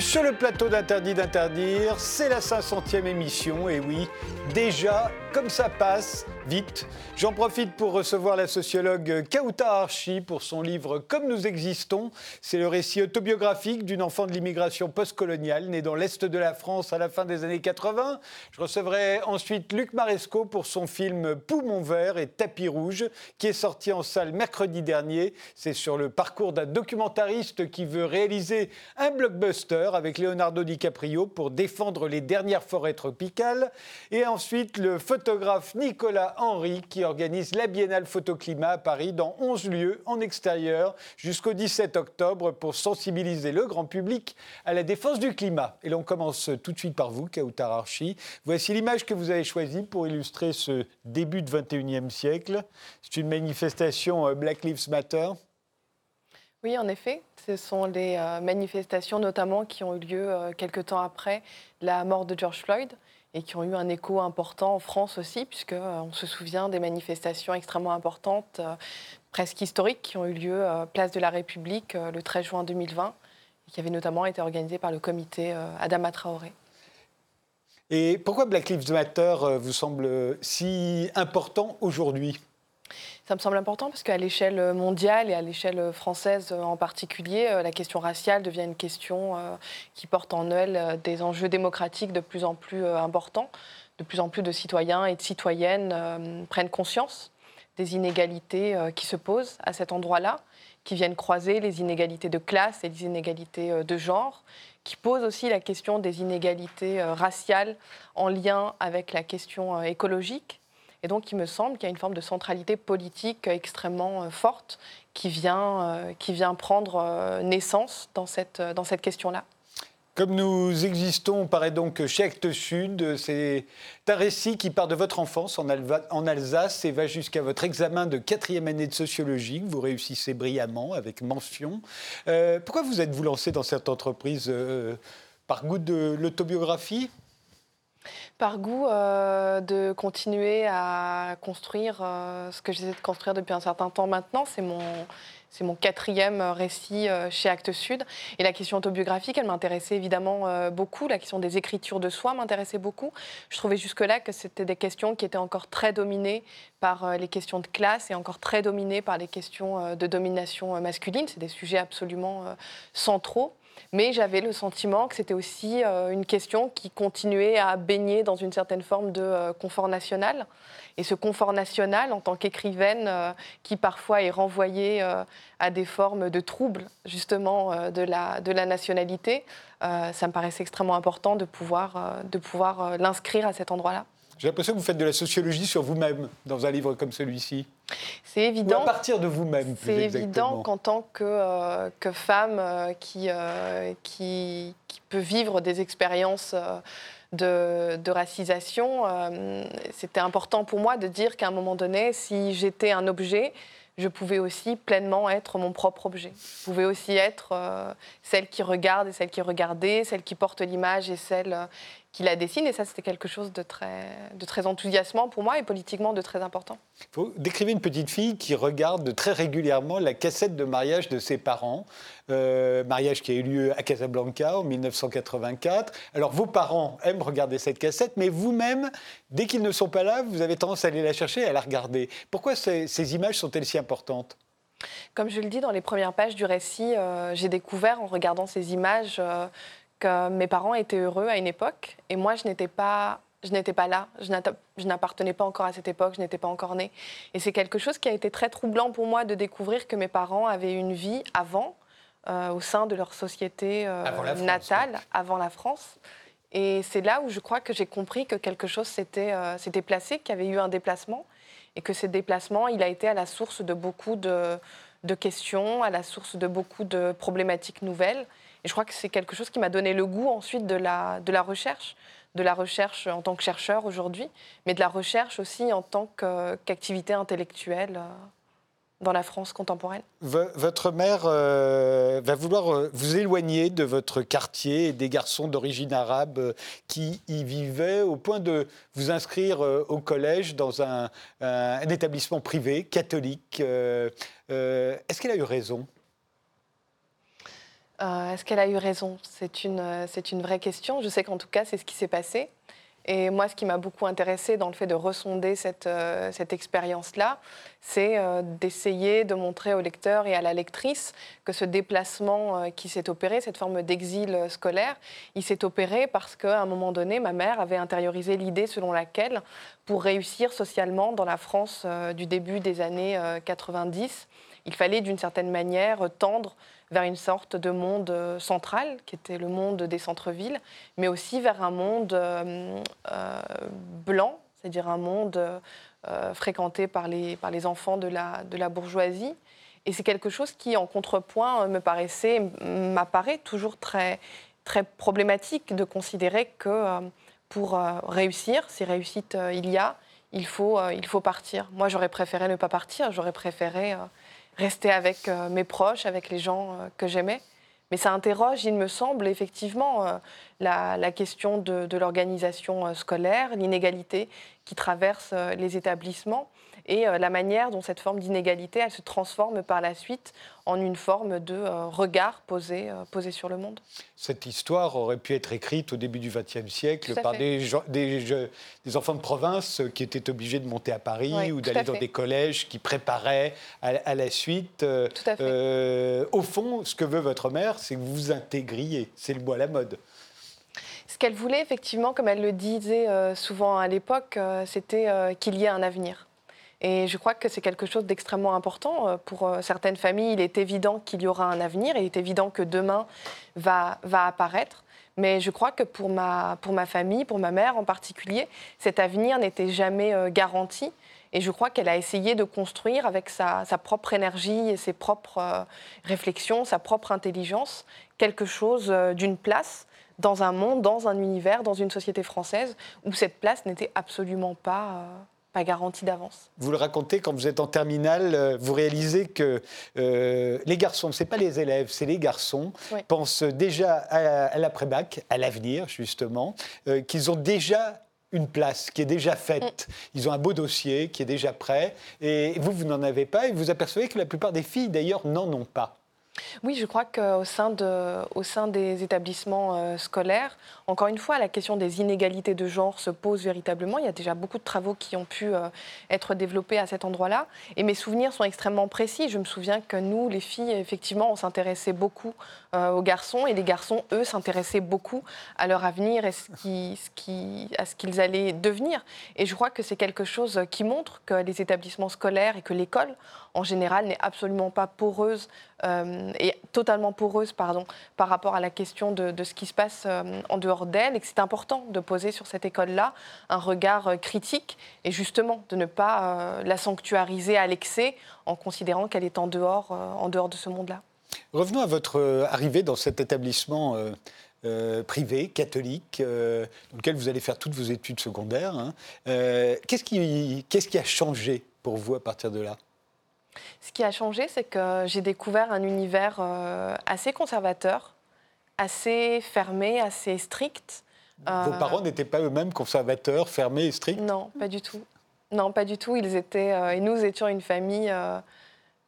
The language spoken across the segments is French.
Sur le plateau d'Interdit d'interdire. C'est la 500e émission et oui, déjà, comme ça passe, vite. J'en profite pour recevoir la sociologue Kauta Archi pour son livre Comme nous existons. C'est le récit autobiographique d'une enfant de l'immigration postcoloniale née dans l'Est de la France à la fin des années 80. Je recevrai ensuite Luc Maresco pour son film Poumon vert et Tapis rouge qui est sorti en salle mercredi dernier. C'est sur le parcours d'un documentariste qui veut réaliser un blockbuster avec Leonardo DiCaprio pour défendre les dernières forêts tropicales. Et ensuite le photographe Nicolas Henry qui organise la Biennale Photoclimat à Paris dans 11 lieux en extérieur jusqu'au 17 octobre pour sensibiliser le grand public à la défense du climat. Et l'on commence tout de suite par vous, Kautar Archi. Voici l'image que vous avez choisie pour illustrer ce début de 21e siècle. C'est une manifestation euh, Black Lives Matter. Oui, en effet. Ce sont les euh, manifestations notamment qui ont eu lieu euh, quelques temps après la mort de George Floyd et qui ont eu un écho important en France aussi, puisqu'on euh, se souvient des manifestations extrêmement importantes, euh, presque historiques, qui ont eu lieu euh, place de la République le 13 juin 2020, et qui avaient notamment été organisées par le comité Adama Traoré. Et pourquoi Black Lives Matter vous semble si important aujourd'hui? Ça me semble important parce qu'à l'échelle mondiale et à l'échelle française en particulier, euh, la question raciale devient une question euh, qui porte en elle euh, des enjeux démocratiques de plus en plus importants. De plus en plus de citoyens et de citoyennes prennent conscience des inégalités qui se posent à cet endroit-là, qui viennent croiser les inégalités de classe et les inégalités de genre, qui posent aussi la question des inégalités raciales en lien avec la question écologique et donc, il me semble qu'il y a une forme de centralité politique extrêmement euh, forte qui vient, euh, qui vient prendre euh, naissance dans cette, dans cette question-là. Comme nous existons, paraît donc chez Actes Sud, c'est un récit qui part de votre enfance en, en Alsace et va jusqu'à votre examen de quatrième année de sociologie, que vous réussissez brillamment avec mention. pourquoi vous êtes-vous lancé dans cette entreprise Par goût de l'autobiographie? Par goût euh, de continuer à construire euh, ce que j'essaie de construire depuis un certain temps maintenant. C'est mon, c'est mon quatrième récit euh, chez Actes Sud. Et la question autobiographique, elle m'intéressait évidemment beaucoup. La question des écritures de soi m'intéressait beaucoup. Je trouvais jusque-là que c'était des questions qui étaient encore très dominées par les questions de classe et encore très dominées par les questions de domination masculine. C'est des sujets absolument centraux. Mais j'avais le sentiment que c'était aussi euh, une question qui continuait à baigner dans une certaine forme de euh, confort national. Et ce confort national, en tant qu'écrivaine, euh, qui parfois est renvoyé à des formes de troubles, justement, de, la, de la nationalité, ça me paraissait extrêmement important de pouvoir, de pouvoir l'inscrire à cet endroit-là. J'ai l'impression que vous faites de la sociologie sur vous-même dans un livre comme celui-ci. C'est évident. Ou à partir de vous-même, C'est évident qu'en tant que, euh, que femme euh, qui, euh, qui, qui, peut vivre des expériences de, de, racisation, c'était important pour moi de dire qu'à un moment donné, si j'étais un objet, je pouvais aussi pleinement être mon propre objet. Je pouvais aussi être celle qui regarde et celle qui regardait, celle qui porte l'image et celle qui la dessine. Et ça, c'était quelque chose de très, de très enthousiasmant pour moi et politiquement de très important. Vous décrivez une petite fille qui regarde très régulièrement la cassette de mariage de ses parents. Euh, mariage qui a eu lieu à Casablanca en 1984. Alors, vos parents aiment regarder cette cassette, mais vous-même, dès qu'ils ne sont pas là, vous avez tendance à aller la chercher et à la regarder. Pourquoi ces, images sont-elles si importantes? Comme je le dis dans les premières pages du récit, euh, j'ai découvert en regardant ces images euh, mes parents étaient heureux à une époque et moi, je n'étais pas je n'étais pas là, je n'appartenais pas encore à cette époque, je n'étais pas encore née. Et c'est quelque chose qui a été très troublant pour moi de découvrir que mes parents avaient une vie avant, euh, au sein de leur société euh, natale, avant la France. Et c'est là où je crois que j'ai compris que quelque chose s'était euh, placé, qu'il y avait eu un déplacement, et que ce déplacement, il a été à la source de beaucoup de, de questions, à la source de beaucoup de problématiques nouvelles. Et je crois que c'est quelque chose qui m'a donné le goût ensuite de la, recherche, de la recherche en tant que chercheur aujourd'hui, mais de la recherche aussi en tant qu'activité intellectuelle euh, dans la France contemporaine. votre mère euh, va vouloir euh, vous éloigner de votre quartier et des garçons d'origine arabe qui y vivaient au point de vous inscrire au collège dans un établissement privé catholique. Est-ce qu'elle a eu raison? Est-ce qu'elle a eu raison? C'est une, c'est une vraie question. Je sais qu'en tout cas, c'est ce qui s'est passé. Et moi, ce qui m'a beaucoup intéressé dans le fait de ressonder cette, euh, cette expérience-là, c'est euh, d'essayer de montrer au lecteur et à la lectrice que ce déplacement euh, qui s'est opéré, cette forme d'exil scolaire, il s'est opéré parce qu'à un moment donné, ma mère avait intériorisé l'idée selon laquelle, pour réussir socialement dans la France du début des années 90, il fallait d'une certaine manière tendre vers une sorte de monde euh, central, qui était le monde des centres-villes, mais aussi vers un monde euh, euh, blanc, c'est-à-dire un monde fréquenté par les, par les enfants de la, de la bourgeoisie. Et c'est quelque chose qui, en contrepoint, me paraissait, m'apparaît toujours très, très problématique de considérer que pour réussir, si réussite il y a, il faut, il faut partir. Moi, j'aurais préféré ne pas partir, j'aurais préféré rester avec euh, mes proches, avec les gens euh, que j'aimais. Mais ça interroge, il me semble, effectivement, euh, la, question de l'organisation scolaire, l'inégalité qui traverse les établissements et euh, la manière dont cette forme d'inégalité, elle se transforme par la suite en une forme de euh, regard posé, euh, posé sur le monde. Cette histoire aurait pu être écrite au début du XXe siècle par des, des, des, enfants de province qui étaient obligés de monter à Paris ou d'aller dans des collèges qui préparaient à, la suite. au fond, ce que veut votre mère, c'est que vous vous intégriez. C'est le mot à la mode. Ce qu'elle voulait, effectivement, comme elle le disait souvent à l'époque, c'était qu'il y ait un avenir. Et je crois que c'est quelque chose d'extrêmement important. Euh, pour euh, certaines familles, il est évident qu'il y aura un avenir, il est évident que demain va, va apparaître. Mais je crois que pour ma, pour ma famille, pour ma mère en particulier, cet avenir n'était jamais euh, garanti. Et je crois qu'elle a essayé de construire avec sa, sa propre énergie et ses propres réflexions, sa propre intelligence, quelque chose d'une place dans un monde, dans un univers, dans une société française où cette place n'était absolument pas pas garantie d'avance. Vous le racontez quand vous êtes en terminale, euh, vous réalisez que euh, les garçons, ce n'est pas les élèves, c'est les garçons, pensent déjà à, l'après-bac, à l'avenir justement, euh, qu'ils ont déjà une place qui est déjà faite. Mm. Ils ont un beau dossier qui est déjà prêt. Et vous, vous n'en avez pas. Et vous apercevez que la plupart des filles, d'ailleurs, n'en ont pas. Oui, je crois qu'au sein, de, au sein des établissements euh, scolaires, encore une fois, la question des inégalités de genre se pose véritablement. Il y a déjà beaucoup de travaux qui ont pu euh, être développés à cet endroit-là. Et mes souvenirs sont extrêmement précis. Je me souviens que nous, les filles, effectivement, on s'intéressait beaucoup euh, aux garçons et les garçons, eux, s'intéressaient beaucoup à leur avenir et à ce qu'ils allaient devenir. Et je crois que c'est quelque chose qui montre que les établissements scolaires et que l'école, en général, n'est absolument pas poreuse euh, et totalement poreuse pardon, par rapport à la question de, ce qui se passe euh, en dehors d'elle et que c'est important de poser sur cette école-là un regard critique et justement de ne pas la sanctuariser à l'excès en considérant qu'elle est en dehors, en dehors de ce monde-là. Revenons à votre euh, arrivée dans cet établissement euh, euh, privé, catholique, dans lequel vous allez faire toutes vos études secondaires. Hein. qu'est-ce qui a changé pour vous à partir de là? Ce qui a changé, c'est que j'ai découvert un univers assez conservateur, assez fermé, assez strict. Vos parents n'étaient pas eux-mêmes conservateurs, fermés et stricts? Non, pas du tout. Non, pas du tout. Ils étaient, et nous étions une famille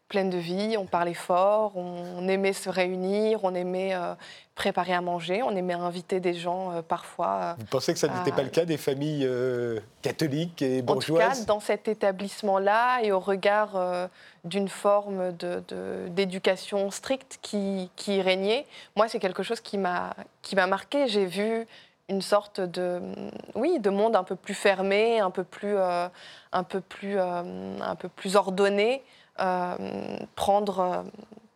pleine de vie, on parlait fort, on, aimait se réunir, on aimait euh, préparer à manger, on aimait inviter des gens euh, parfois. Euh, Vous pensez que ça n'était pas le cas des familles catholiques et bourgeoises En tout cas, dans cet établissement-là et au regard d'une forme d'éducation de, stricte qui, qui, régnait, moi, c'est quelque chose qui m'a marqué. J'ai vu une sorte de, oui, de monde un peu plus fermé, un peu plus, un peu plus, un peu plus ordonné. Euh, prendre, euh,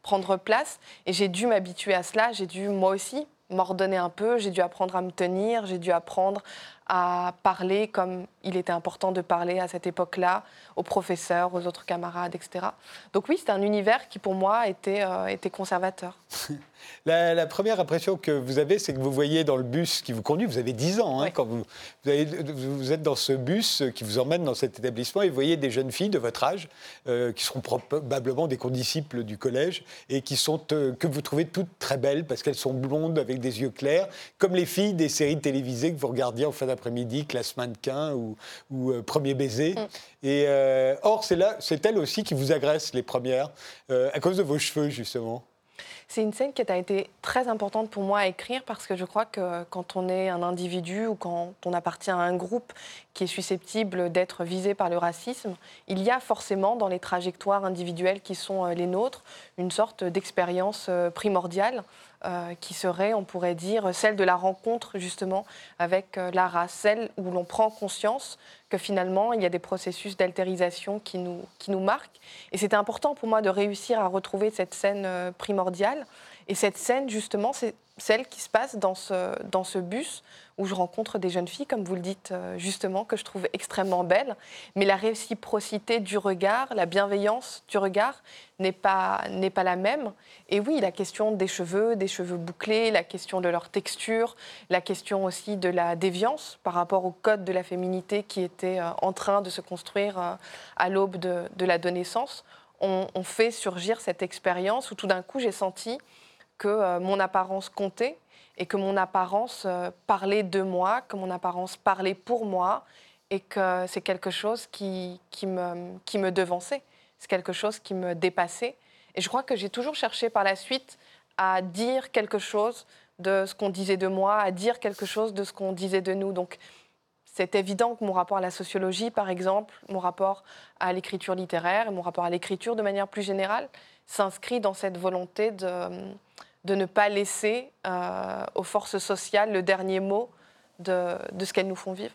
prendre place. Et j'ai dû m'habituer à cela. J'ai dû, moi aussi, m'ordonner un peu. J'ai dû apprendre à me tenir. J'ai dû apprendre à parler comme il était important de parler à cette époque-là, aux professeurs, aux autres camarades, etc. Donc oui, c'était un univers qui pour moi était, euh, était conservateur. La, première impression que vous avez, c'est que vous voyez dans le bus qui vous conduit, vous avez 10 ans, hein, quand vous, vous, êtes dans ce bus qui vous emmène dans cet établissement et vous voyez des jeunes filles de votre âge, euh, qui seront probablement des condisciples du collège, et qui sont, euh, que vous trouvez toutes très belles parce qu'elles sont blondes avec des yeux clairs, comme les filles des séries télévisées que vous regardiez en fin d'après-midi, Classe mannequin ou, ou euh, Premier baiser. Mm. Et or, c'est là, c'est elles aussi qui vous agressent les premières, à cause de vos cheveux, justement. C'est une scène qui a été très importante pour moi à écrire parce que je crois que quand on est un individu ou quand on appartient à un groupe qui est susceptible d'être visé par le racisme, il y a forcément dans les trajectoires individuelles qui sont euh, les nôtres une sorte d'expérience euh, primordiale euh, qui serait, on pourrait dire, celle de la rencontre justement avec la race, celle où l'on prend conscience que finalement il y a des processus d'altérisation qui nous, qui nous marquent. Et c'était important pour moi de réussir à retrouver cette scène primordiale. Et cette scène, justement, c'est celle qui se passe dans ce, dans ce bus où je rencontre des jeunes filles, comme vous le dites euh, justement, que je trouve extrêmement belles. Mais la réciprocité du regard, la bienveillance du regard n'est pas, pas la même. Et oui, la question des cheveux, des cheveux bouclés, la question de leur texture, la question aussi de la déviance par rapport au code de la féminité qui était euh, en train de se construire euh, à l'aube de, de l'adolescence, on, on fait surgir cette expérience où tout d'un coup j'ai senti que mon apparence comptait et que mon apparence euh, parlait de moi, que mon apparence parlait pour moi et que c'est quelque chose qui, qui, me, qui me devançait, c'est quelque chose qui me dépassait. Et je crois que j'ai toujours cherché par la suite à dire quelque chose de ce qu'on disait de moi, à dire quelque chose de ce qu'on disait de nous. Donc c'est évident que mon rapport à la sociologie, par exemple, mon rapport à l'écriture littéraire et mon rapport à l'écriture de manière plus générale, s'inscrit dans cette volonté de de ne pas laisser euh, aux forces sociales le dernier mot de, ce qu'elles nous font vivre.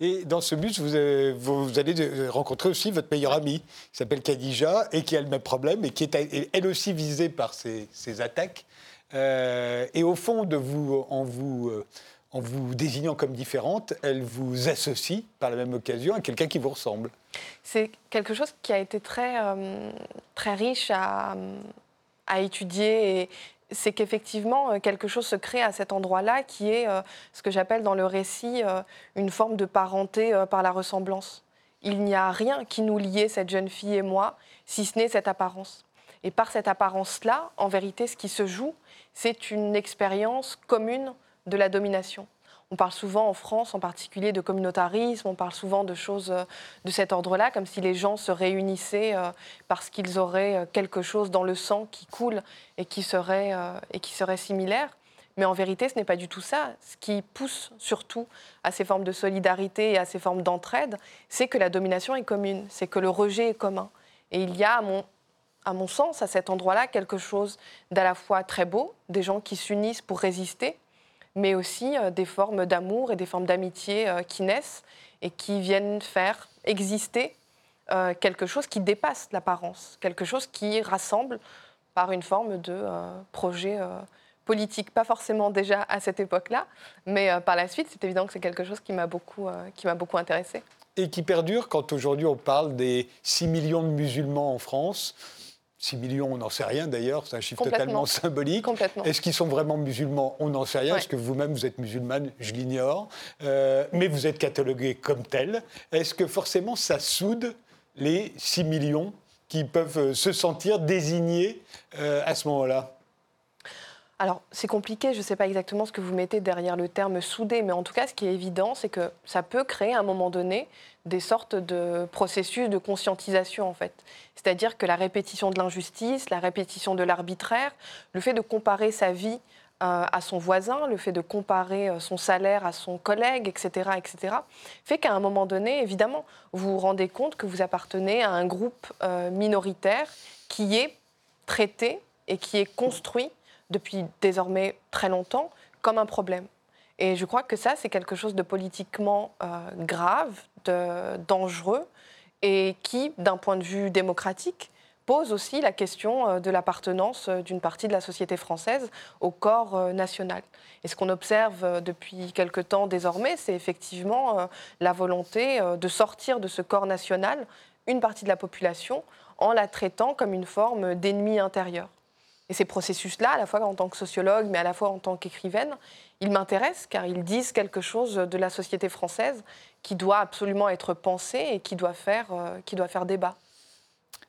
Et dans ce bus, vous, vous, allez rencontrer aussi votre meilleure amie, qui s'appelle Khadija, et qui a le même problème, et qui est elle aussi visée par ces, attaques. Euh, et au fond, de vous, en, vous, euh, en vous désignant comme différente, elle vous associe par la même occasion à quelqu'un qui vous ressemble. C'est quelque chose qui a été très, très riche à, à étudier et, c'est qu'effectivement, euh, quelque chose se crée à cet endroit-là qui est euh, ce que j'appelle dans le récit euh, une forme de parenté par la ressemblance. Il n'y a rien qui nous liait, cette jeune fille et moi, si ce n'est cette apparence. Et par cette apparence-là, en vérité, ce qui se joue, c'est une expérience commune de la domination. On parle souvent en France en particulier de communautarisme, on parle souvent de choses euh, de cet ordre-là, comme si les gens se réunissaient euh, parce qu'ils auraient euh, quelque chose dans le sang qui coule et qui serait, et qui serait similaire. Mais en vérité, ce n'est pas du tout ça. Ce qui pousse surtout à ces formes de solidarité et à ces formes d'entraide, c'est que la domination est commune, c'est que le rejet est commun. Et il y a, à mon, à mon sens, à cet endroit-là, quelque chose d'à la fois très beau, des gens qui s'unissent pour résister, mais aussi euh, des formes d'amour et des formes d'amitié euh, qui naissent et qui viennent faire exister euh, quelque chose qui dépasse l'apparence, quelque chose qui rassemble par une forme de projet politique, pas forcément déjà à cette époque-là, mais par la suite, c'est évident que c'est quelque chose qui m'a beaucoup, qui beaucoup intéressé. Et qui perdure quand aujourd'hui on parle des 6 millions de musulmans en France. 6 millions, on n'en sait rien d'ailleurs, c'est un chiffre totalement symbolique. Est-ce qu'ils sont vraiment musulmans? On n'en sait rien. Est-ce que vous-même vous êtes musulmane? Je l'ignore. Euh, mais vous êtes catalogué comme tel. Est-ce que forcément ça soude les 6 millions qui peuvent euh, se sentir désignés euh, à ce moment-là? Alors, c'est compliqué, je ne sais pas exactement ce que vous mettez derrière le terme soudé, mais en tout cas, ce qui est évident, c'est que ça peut créer à un moment donné des sortes de processus de conscientisation, en fait. C'est-à-dire que la répétition de l'injustice, la répétition de l'arbitraire, le fait de comparer sa vie euh, à son voisin, le fait de comparer euh, son salaire à son collègue, etc., etc., fait qu'à un moment donné, évidemment, vous vous rendez compte que vous appartenez à un groupe euh, minoritaire qui est traité et qui est construit depuis désormais très longtemps comme un problème. Et je crois que ça, c'est quelque chose de politiquement euh, grave, de, dangereux, et qui, d'un point de vue démocratique, pose aussi la question euh, de l'appartenance euh, d'une partie de la société française au corps national. Et ce qu'on observe depuis quelque temps désormais, c'est effectivement la volonté de sortir de ce corps national une partie de la population en la traitant comme une forme d'ennemi intérieur. Et ces processus-là, à la fois en tant que sociologue, mais à la fois en tant qu'écrivaine, ils m'intéressent car ils disent quelque chose de la société française qui doit absolument être pensé et qui doit faire, euh, qui doit faire débat.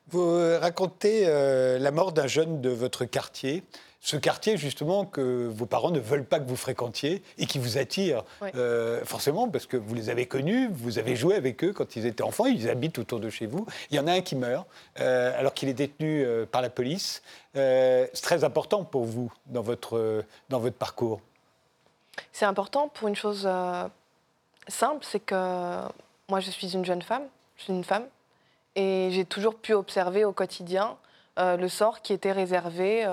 Vous racontez euh, la mort d'un jeune de votre quartier. Ce quartier justement que vos parents ne veulent pas que vous fréquentiez et qui vous attire euh, forcément parce que vous les avez connus, vous avez joué avec eux quand ils étaient enfants, ils habitent autour de chez vous. Il y en a un qui meurt euh, alors qu'il est détenu euh, par la police. c'est très important pour vous dans votre, dans votre parcours. C'est important pour une chose simple, c'est que moi je suis une jeune femme, je suis une femme, et j'ai toujours pu observer au quotidien le sort qui était réservé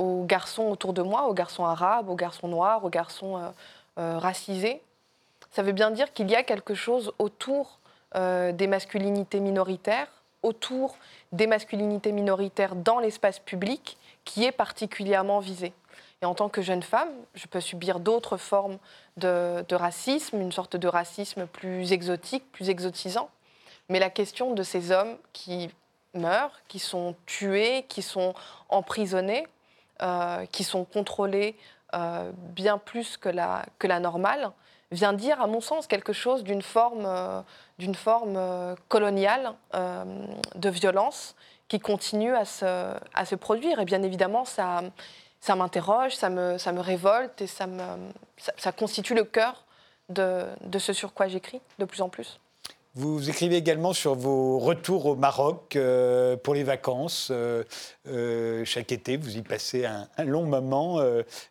aux garçons autour de moi, aux garçons arabes, aux garçons noirs, aux garçons euh, euh, racisés. Ça veut bien dire qu'il y a quelque chose autour euh, des masculinités minoritaires, autour des masculinités minoritaires dans l'espace public, qui est particulièrement visé. Et en tant que jeune femme, je peux subir d'autres formes de, racisme, une sorte de racisme plus exotique, plus exotisant. Mais la question de ces hommes qui meurent, qui sont tués, qui sont emprisonnés, qui sont contrôlés euh, bien plus que la, que la normale, vient dire, à mon sens, quelque chose d'une forme, euh, forme coloniale de violence qui continue à se, à se, produire. Et bien évidemment, ça, ça m'interroge, ça me, ça me révolte et ça, me, ça, constitue le cœur de, de ce sur quoi j'écris de plus en plus. Vous écrivez également sur vos retours au Maroc euh, pour les vacances. Euh, euh, chaque été, vous y passez un, long moment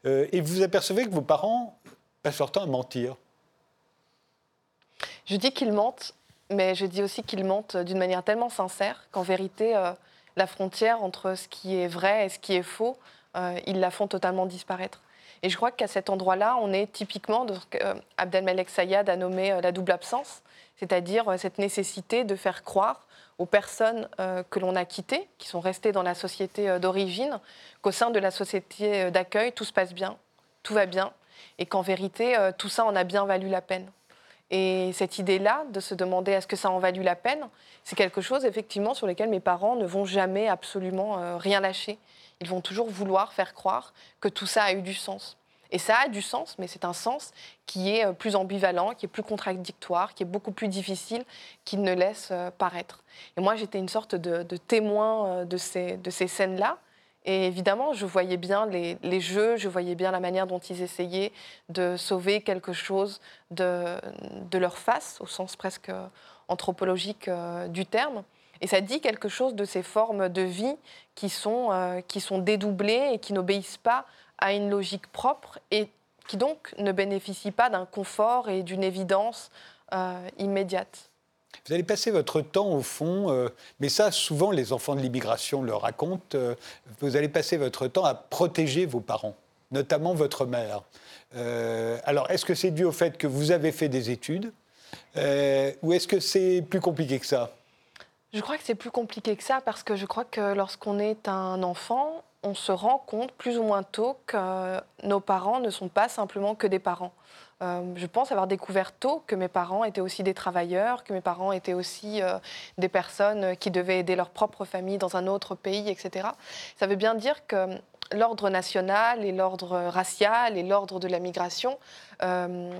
et vous apercevez que vos parents passent leur temps à mentir. Je dis qu'ils mentent, mais je dis aussi qu'ils mentent d'une manière tellement sincère qu'en vérité, la frontière entre ce qui est vrai et ce qui est faux, ils la font totalement disparaître. Et je crois qu'à cet endroit-là, on est typiquement de ce qu'Abdelmalek Sayad a nommé la double absence c'est-à-dire euh, cette nécessité de faire croire aux personnes euh, que l'on a quittées, qui sont restées dans la société euh, d'origine, qu'au sein de la société d'accueil, tout se passe bien, tout va bien, et qu'en vérité, tout ça en a bien valu la peine. Et cette idée-là, de se demander est-ce que ça en valu la peine, c'est quelque chose effectivement sur lequel mes parents ne vont jamais absolument rien lâcher. Ils vont toujours vouloir faire croire que tout ça a eu du sens. Et ça a du sens, mais c'est un sens qui est euh, plus ambivalent, qui est plus contradictoire, qui est beaucoup plus difficile qu'il ne laisse euh, paraître. Et moi, j'étais une sorte de, témoin euh, de ces, scènes-là. Et évidemment, je voyais bien les, jeux, je voyais bien la manière dont ils essayaient de sauver quelque chose de, leur face, au sens presque anthropologique du terme. Et ça dit quelque chose de ces formes de vie qui sont dédoublées et qui n'obéissent pas a une logique propre et qui donc ne bénéficie pas d'un confort et d'une évidence euh, immédiate. Vous allez passer votre temps au fond, euh, mais ça souvent les enfants de l'immigration le racontent, euh, vous allez passer votre temps à protéger vos parents, notamment votre mère. alors est-ce que c'est dû au fait que vous avez fait des études ou est-ce que c'est plus compliqué que ça? Je crois que c'est plus compliqué que ça parce que je crois que lorsqu'on est un enfant, on se rend compte plus ou moins tôt que nos parents ne sont pas simplement que des parents. Euh, je pense avoir découvert tôt que mes parents étaient aussi des travailleurs, que mes parents étaient aussi euh, des personnes qui devaient aider leur propre famille dans un autre pays, etc. Ça veut bien dire que l'ordre national et l'ordre racial et l'ordre de la migration euh,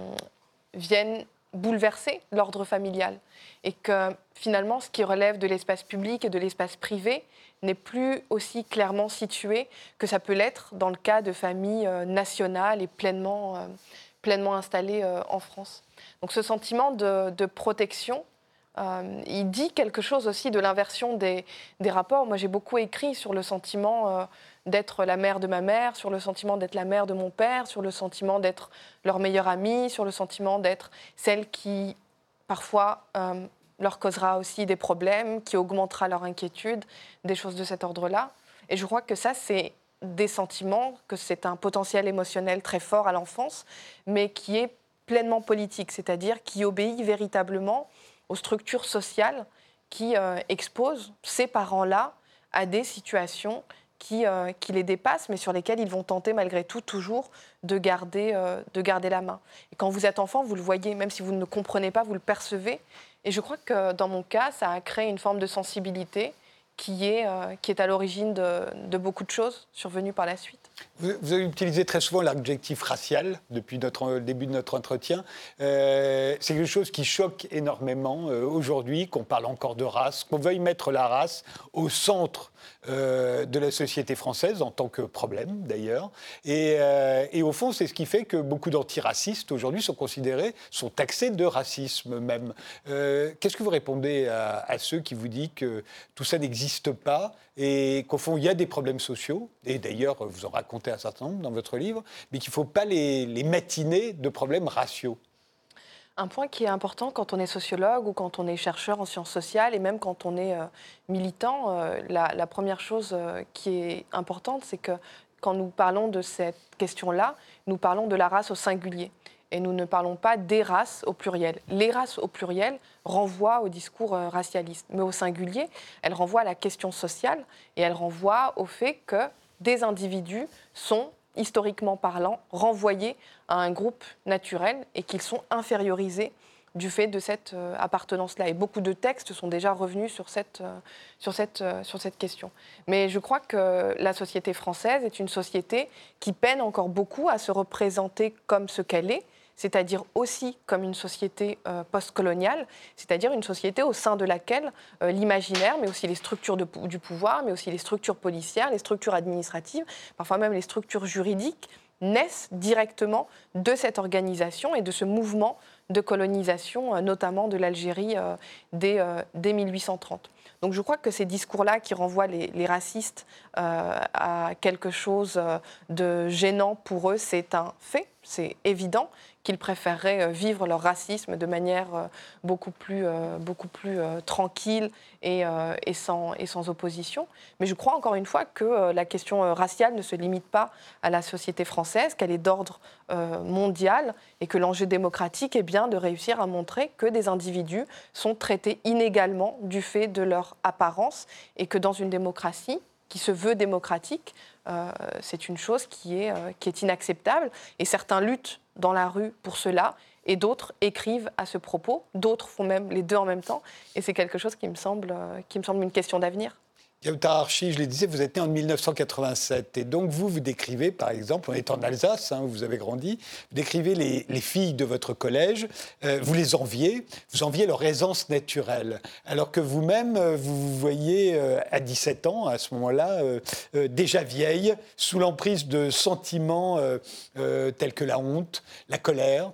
viennent bouleverser l'ordre familial et que finalement ce qui relève de l'espace public et de l'espace privé n'est plus aussi clairement situé que ça peut l'être dans le cas de familles euh, nationales et pleinement, euh, pleinement installées euh, en France. Donc ce sentiment de, protection, il dit quelque chose aussi de l'inversion des, des, rapports. Moi j'ai beaucoup écrit sur le sentiment d'être la mère de ma mère, sur le sentiment d'être la mère de mon père, sur le sentiment d'être leur meilleure amie, sur le sentiment d'être celle qui parfois leur causera aussi des problèmes, qui augmentera leur inquiétude, des choses de cet ordre-là. Et je crois que ça, c'est des sentiments, que c'est un potentiel émotionnel très fort à l'enfance, mais qui est pleinement politique, c'est-à-dire qui obéit véritablement aux structures sociales qui euh, exposent ces parents-là à des situations qui, euh, qui, les dépassent, mais sur lesquelles ils vont tenter malgré tout toujours de garder, euh, de garder la main. Et quand vous êtes enfant, vous le voyez, même si vous ne le comprenez pas, vous le percevez, et je crois que dans mon cas, ça a créé une forme de sensibilité qui est, euh, qui est à l'origine de, beaucoup de choses survenues par la suite. Vous, avez utilisé très souvent l'adjectif racial depuis le début de notre entretien. Euh, c'est quelque chose qui choque énormément euh, aujourd'hui, qu'on parle encore de race, qu'on veuille mettre la race au centre euh, de la société française en tant que problème d'ailleurs. Et, et, au fond, c'est ce qui fait que beaucoup d'antiracistes aujourd'hui sont considérés, sont taxés de racisme même. Qu'est-ce que vous répondez à, à ceux qui vous disent que tout ça n'existe pas et qu'au fond, il y a des problèmes sociaux, et d'ailleurs, vous en racontez un certain nombre dans votre livre, mais qu'il ne faut pas les, matiner de problèmes raciaux. Un point qui est important quand on est sociologue ou quand on est chercheur en sciences sociales et même quand on est euh, militant, euh, la, première chose euh, qui est importante, c'est que quand nous parlons de cette question-là, nous parlons de la race au singulier et nous ne parlons pas des races au pluriel. Les races au pluriel renvoient au discours racialiste, mais au singulier, elles renvoient à la question sociale et elles renvoient au fait que des individus sont, historiquement parlant, renvoyés à un groupe naturel et qu'ils sont infériorisés du fait de cette euh, appartenance-là. Et beaucoup de textes sont déjà revenus sur cette, euh, sur, cette, sur cette question. Mais je crois que la société française est une société qui peine encore beaucoup à se représenter comme ce qu'elle est, c'est-à-dire aussi comme une société euh, postcoloniale, c'est-à-dire une société au sein de laquelle euh, l'imaginaire, mais aussi les structures du pouvoir, mais aussi les structures policières, les structures administratives, parfois même les structures juridiques, naissent directement de cette organisation et de ce mouvement de colonisation, euh, notamment de l'Algérie dès, 1830. Donc je crois que ces discours-là qui renvoient les racistes à quelque chose de gênant pour eux, c'est un fait, c'est évident, qu'ils préféreraient euh, vivre leur racisme de manière euh, beaucoup plus, euh, beaucoup plus tranquille et, et, sans, et sans opposition. Mais je crois encore une fois que la question raciale ne se limite pas à la société française, qu'elle est d'ordre mondial et que l'enjeu démocratique est bien de réussir à montrer que des individus sont traités inégalement du fait de leur apparence et que dans une démocratie qui se veut démocratique, c'est une chose qui est, qui est inacceptable. Et certains luttent dans la rue pour cela et d'autres écrivent à ce propos, d'autres font même les deux en même temps et c'est quelque chose qui me semble, euh, qui me semble une question d'avenir. Kautar Archi, je le disais, vous êtes né en 1987. Et donc, vous, vous décrivez, par exemple, on est en Alsace, hein, où vous avez grandi, vous décrivez les, filles de votre collège, euh, vous les enviez, vous enviez leur aisance naturelle. Alors que vous-même, euh, vous vous voyez à 17 ans, à ce moment-là, déjà vieille, sous l'emprise de sentiments tels que la honte, la colère,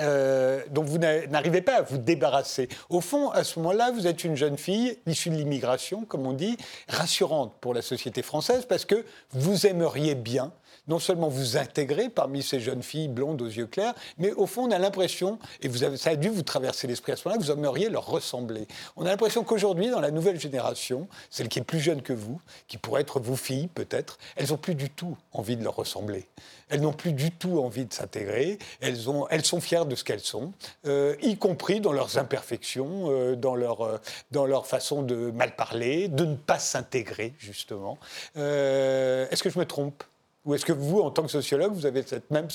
euh, donc vous n'arrivez pas à vous débarrasser. Au fond, à ce moment-là, vous êtes une jeune fille issue de l'immigration, comme on dit, rassurante pour la société française parce que vous aimeriez bien non seulement vous intégrer parmi ces jeunes filles blondes aux yeux clairs, mais au fond, on a l'impression, et vous avez, ça a dû vous traverser l'esprit à ce moment-là, que vous aimeriez leur ressembler. On a l'impression qu'aujourd'hui, dans la nouvelle génération, celle qui est plus jeune que vous, qui pourrait être vos filles peut-être, elles n'ont plus du tout envie de leur ressembler. Elles n'ont plus du tout envie de s'intégrer. Elles, ont, elles sont fières de ce qu'elles sont, euh, y compris dans leurs imperfections, euh, dans, leur, euh, dans leur façon de mal parler, de ne pas s'intégrer, justement. Est-ce que je me trompe? Ou est-ce que vous, en tant que sociologue, vous avez cette même,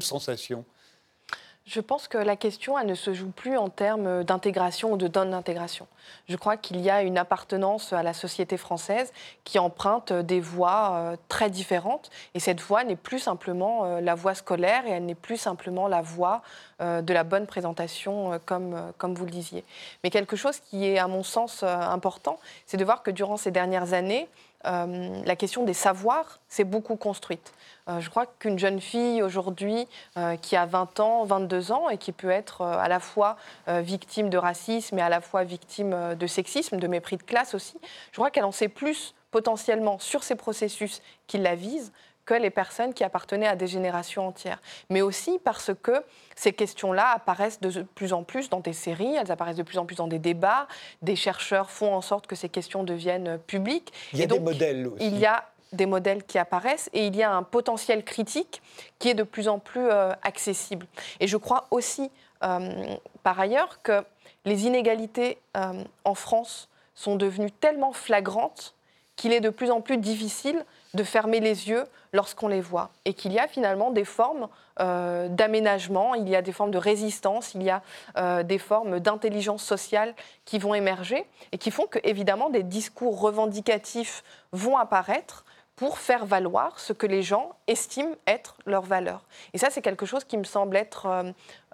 sensation? Je pense que la question, elle ne se joue plus en termes d'intégration ou de non-intégration. Je crois qu'il y a une appartenance à la société française qui emprunte des voies euh, très différentes. Et cette voie n'est plus simplement euh, la voie scolaire et elle n'est plus simplement la voie euh, de la bonne présentation, comme, comme vous le disiez. Mais quelque chose qui est, à mon sens, important, c'est de voir que durant ces dernières années, euh, la question des savoirs s'est beaucoup construite. Euh, je crois qu'une jeune fille aujourd'hui euh, qui a 20 ans, 22 ans et qui peut être à la fois victime de racisme et à la fois victime de sexisme, de mépris de classe aussi, je crois qu'elle en sait plus potentiellement sur ces processus qui la visent que les personnes qui appartenaient à des générations entières. Mais aussi parce que ces questions-là apparaissent de plus en plus dans des séries, elles apparaissent de plus en plus dans des débats, des chercheurs font en sorte que ces questions deviennent publiques. Il y a des modèles aussi. Il y a des modèles qui apparaissent et il y a un potentiel critique qui est de plus en plus euh, accessible. Et je crois aussi, euh, par ailleurs, que les inégalités euh, en France sont devenues tellement flagrantes qu'il est de plus en plus difficile de fermer les yeux lorsqu'on les voit. Et qu'il y a finalement des formes euh, d'aménagement, il y a des formes de résistance, il y a euh, des formes d'intelligence sociale qui vont émerger et qui font que, évidemment, des discours revendicatifs vont apparaître pour faire valoir ce que les gens estiment être leur valeur. Et ça, c'est quelque chose qui me semble être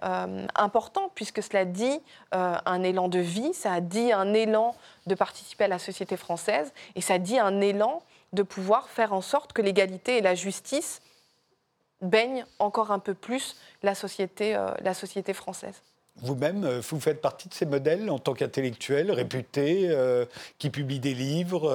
euh, important, puisque cela dit un élan de vie, ça dit un élan de participer à la société française, et ça dit un élan de pouvoir faire en sorte que l'égalité et la justice baignent encore un peu plus la société, la société française. Vous-même, euh, vous faites partie de ces modèles en tant qu'intellectuel réputé, euh, qui publie des livres,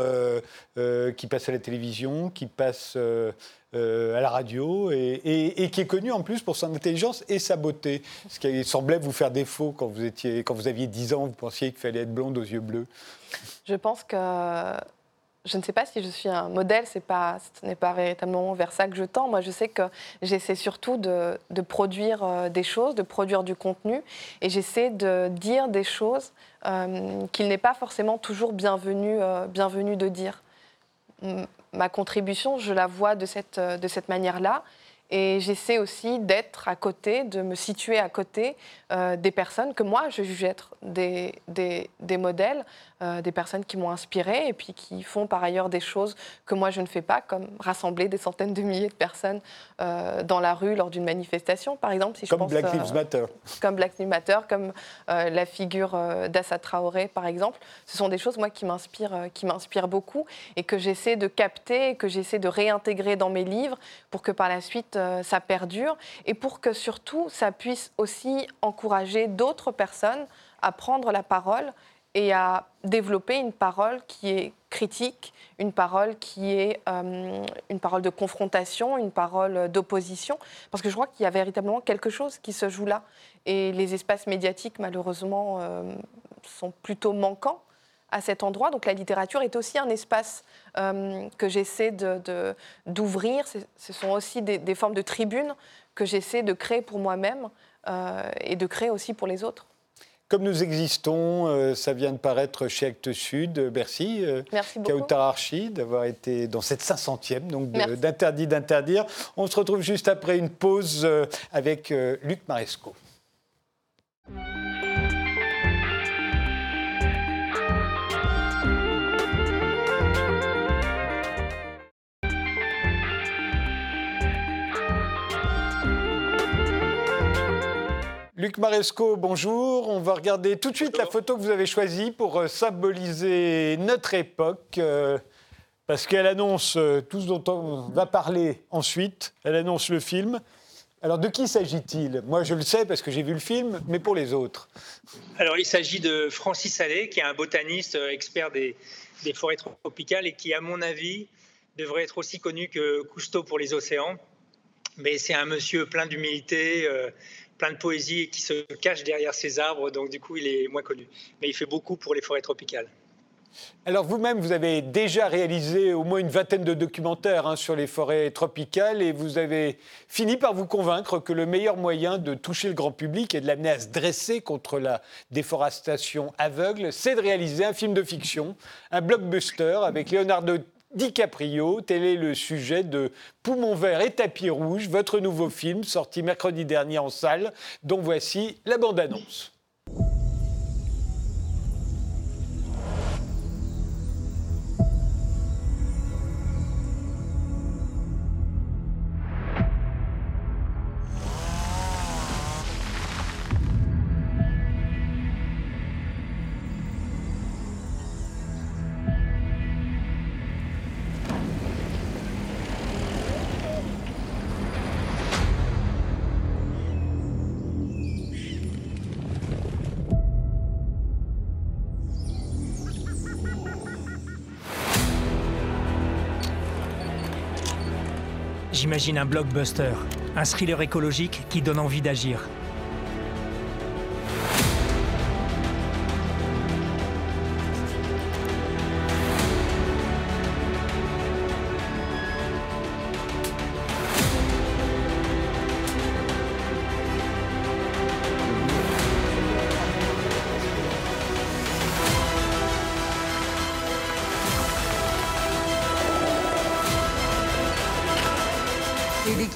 euh, qui passe à la télévision, qui passe à la radio et, qui est connu en plus pour son intelligence et sa beauté. Ce qui semblait vous faire défaut quand vous, étiez, quand vous aviez 10 ans, vous pensiez qu'il fallait être blonde aux yeux bleus. Je pense que je ne sais pas si je suis un modèle, pas, ce n'est pas véritablement vers ça que je tends. Moi, je sais que j'essaie surtout de, produire euh, des choses, de produire du contenu, et j'essaie de dire des choses euh, qu'il n'est pas forcément toujours bienvenu, euh, bienvenu de dire. ma contribution, je la vois de cette, de cette manière-là. Et j'essaie aussi d'être à côté, de me situer à côté euh, des personnes que moi je juge être des, des, des modèles, euh, des personnes qui m'ont inspiré et puis qui font par ailleurs des choses que moi je ne fais pas, comme rassembler des centaines de milliers de personnes euh, dans la rue lors d'une manifestation, par exemple. Si je comme Black Lives Matter. Comme Black Lives Matter, comme la figure d'Assa Traoré, par exemple. Ce sont des choses, moi, qui m'inspirent, qui m'inspirent beaucoup et que j'essaie de capter, que j'essaie de réintégrer dans mes livres pour que par la suite ça perdure et pour que surtout ça puisse aussi encourager d'autres personnes à prendre la parole et à développer une parole qui est critique, une parole qui est euh, une parole de confrontation, une parole d'opposition, parce que je crois qu'il y a véritablement quelque chose qui se joue là. Et les espaces médiatiques, malheureusement, euh, sont plutôt manquants à cet endroit. Donc la littérature est aussi un espace euh, que j'essaie d'ouvrir. De, Ce sont aussi des, formes de tribunes que j'essaie de créer pour moi-même euh, et de créer aussi pour les autres. Comme nous existons, euh, ça vient de paraître chez Actes Sud. Merci. Merci beaucoup. Archi d'avoir été dans cette 500e, donc d'interdit d'interdire. On se retrouve juste après une pause avec Luc Maresco. Luc Maresco, bonjour. On va regarder tout de suite la photo que vous avez choisie pour euh, symboliser notre époque, euh, parce qu'elle annonce euh, tout ce dont on va parler ensuite. Elle annonce le film. Alors de qui s'agit-il? Moi je le sais parce que j'ai vu le film, mais pour les autres. Alors il s'agit de Francis Allais, qui est un botaniste expert des, des, forêts tropicales et qui, à mon avis, devrait être aussi connu que Cousteau pour les océans. Mais c'est un monsieur plein d'humilité plein de poésie qui se cache derrière ces arbres, donc du coup il est moins connu. Mais il fait beaucoup pour les forêts tropicales. Alors vous-même, vous avez déjà réalisé au moins une vingtaine de documentaires hein, sur les forêts tropicales et vous avez fini par vous convaincre que le meilleur moyen de toucher le grand public et de l'amener à se dresser contre la déforestation aveugle, c'est de réaliser un film de fiction, un blockbuster avec Leonardo DiCaprio. Tel est le sujet de Poumon vert et tapis rouge, votre nouveau film sorti mercredi dernier en salle, dont voici la bande-annonce. J'imagine un blockbuster, un thriller écologique qui donne envie d'agir.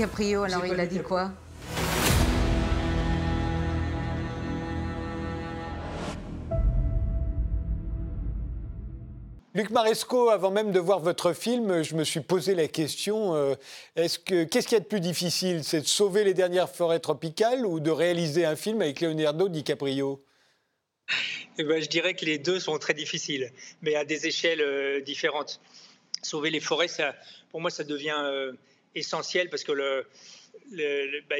DiCaprio, alors il a dit quoi Luc Maresco, avant même de voir votre film, je me suis posé la question euh, est-ce que qu'est-ce qu'il y a de plus difficile C'est de sauver les dernières forêts tropicales ou de réaliser un film avec Leonardo DiCaprio? Eh ben, Je dirais que les deux sont très difficiles, mais à des échelles euh, différentes. Sauver les forêts, ça, pour moi, ça devient euh, essentiel parce que bah,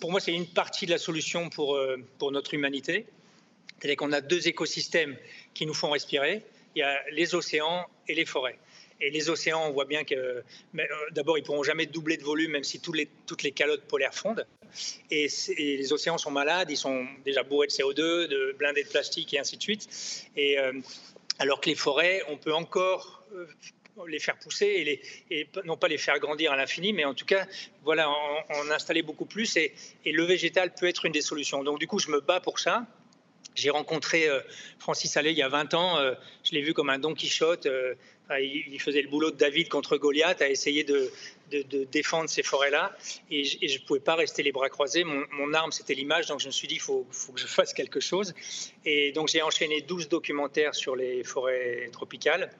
pour moi, c'est une partie de la solution pour, pour notre humanité. C'est-à-dire qu'on a deux écosystèmes qui nous font respirer il y a les océans et les forêts. Et les océans, on voit bien que euh, d'abord, ils pourront jamais doubler de volume, même si toutes les calottes polaires fondent. Et, les océans sont malades, ils sont déjà bourrés de CO2, de blindés de plastique et ainsi de suite. Et euh, alors que les forêts, on peut encore euh, les faire pousser et, non pas les faire grandir à l'infini, mais en tout cas, voilà, en, installer beaucoup plus. Et, le végétal peut être une des solutions. Donc du coup, je me bats pour ça. J'ai rencontré euh, Francis Allais il y a 20 ans. Euh, je l'ai vu comme un Don Quichotte. Euh, il faisait le boulot de David contre Goliath, à essayer de, défendre ces forêts-là. Et, je ne pouvais pas rester les bras croisés. Mon, arme, c'était l'image. Donc je me suis dit, il faut, faut, que je fasse quelque chose. Et donc j'ai enchaîné 12 documentaires sur les forêts tropicales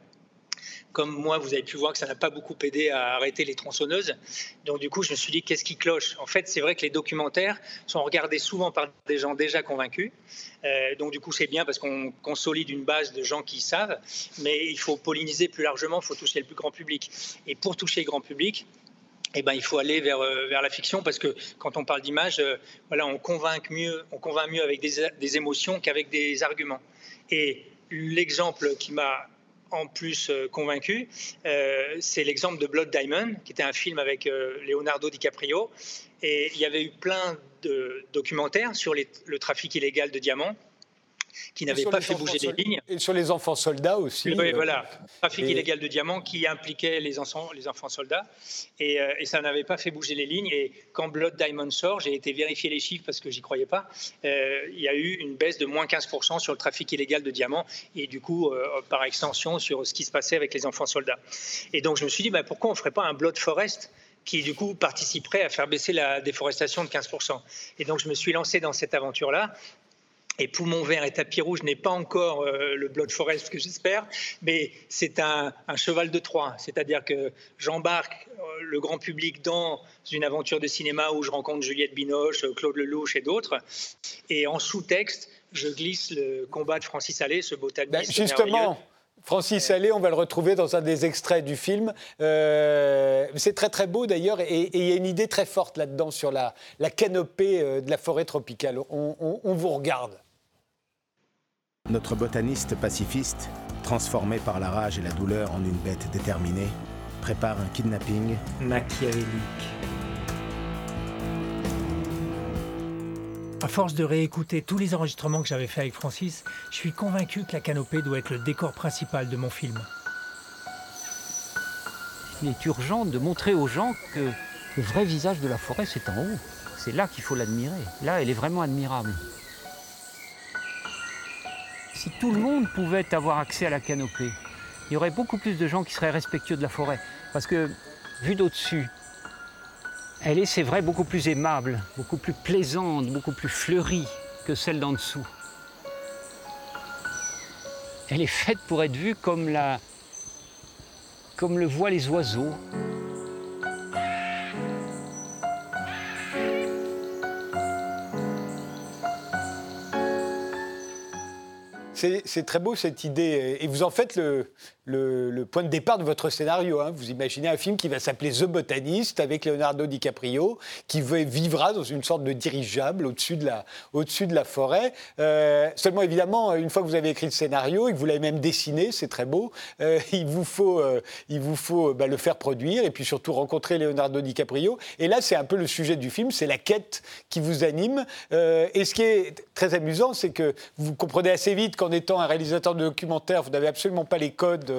comme moi, vous avez pu voir que ça n'a pas beaucoup aidé à arrêter les tronçonneuses. Donc du coup, je me suis dit, qu'est-ce qui cloche? En fait, c'est vrai que les documentaires sont regardés souvent par des gens déjà convaincus. Euh, donc du coup, c'est bien parce qu'on consolide une base de gens qui savent, mais il faut polliniser plus largement, il faut toucher le plus grand public. Et pour toucher le grand public, eh ben, il faut aller vers, euh, vers la fiction parce que quand on parle d'image, euh, voilà, on convainc mieux, on convainc mieux avec des, des émotions qu'avec des arguments. Et l'exemple qui m'a en plus euh, convaincu, euh, c'est l'exemple de Blood Diamond, qui était un film avec euh, Leonardo DiCaprio. Et il y avait eu plein de documentaires sur le trafic illégal de diamants qui n'avait pas fait bouger les lignes. Et sur les enfants soldats aussi. Oui, voilà. Trafic illégal de diamants qui impliquait les enfants, les enfants soldats. Et, et ça n'avait pas fait bouger les lignes. Et quand Blood Diamond sort, j'ai été vérifier les chiffres parce que j'y croyais pas. il y a eu une baisse de moins 15% sur le trafic illégal de diamants. Et du coup, par extension, sur ce qui se passait avec les enfants soldats. Et donc, je me suis dit, bah, pourquoi on ne ferait pas un Blood Forest qui du coup participerait à faire baisser la déforestation de 15%. Et donc je me suis lancé dans cette aventure-là et Poumon Vert et Tapis Rouge n'est pas encore euh, le Blood Forest que j'espère, mais c'est un, cheval de Troie. C'est-à-dire que j'embarque euh, le grand public dans une aventure de cinéma où je rencontre Juliette Binoche, Claude Lelouch et d'autres. Et en sous-texte, je glisse le combat de Francis Allais, ce botaniste. Ben justement, Francis Allais, on va le retrouver dans un des extraits du film. Euh, c'est très très beau d'ailleurs, et il y a une idée très forte là-dedans sur la, canopée de la forêt tropicale. on vous regarde. Notre botaniste pacifiste, transformé par la rage et la douleur en une bête déterminée, prépare un kidnapping machiavélique. À force de réécouter tous les enregistrements que j'avais faits avec Francis, je suis convaincu que la canopée doit être le décor principal de mon film. Il est urgent de montrer aux gens que le vrai visage de la forêt, c'est en haut. C'est là qu'il faut l'admirer. Là, elle est vraiment admirable si tout le monde pouvait avoir accès à la canopée, il y aurait beaucoup plus de gens qui seraient respectueux de la forêt. Parce que, vue d'au-dessus, elle est, c'est vrai, beaucoup plus aimable, beaucoup plus plaisante, beaucoup plus fleurie que celle d'en dessous. Elle est faite pour être vue comme, la, comme le voient les oiseaux, C'est très beau cette idée. Et vous en faites le, le, point de départ de votre scénario. Hein. Vous imaginez un film qui va s'appeler The Botanist avec Leonardo DiCaprio, qui vivra dans une sorte de dirigeable au-dessus de, la, forêt. Euh, seulement, évidemment, une fois que vous avez écrit le scénario et que vous l'avez même dessiné, c'est très beau, euh, il vous faut, euh, bah, le faire produire et puis surtout rencontrer Leonardo DiCaprio. Et là, c'est un peu le sujet du film, c'est la quête qui vous anime. et ce qui est très amusant, c'est que vous comprenez assez vite qu'en étant un réalisateur de documentaire, vous n'avez absolument pas les codes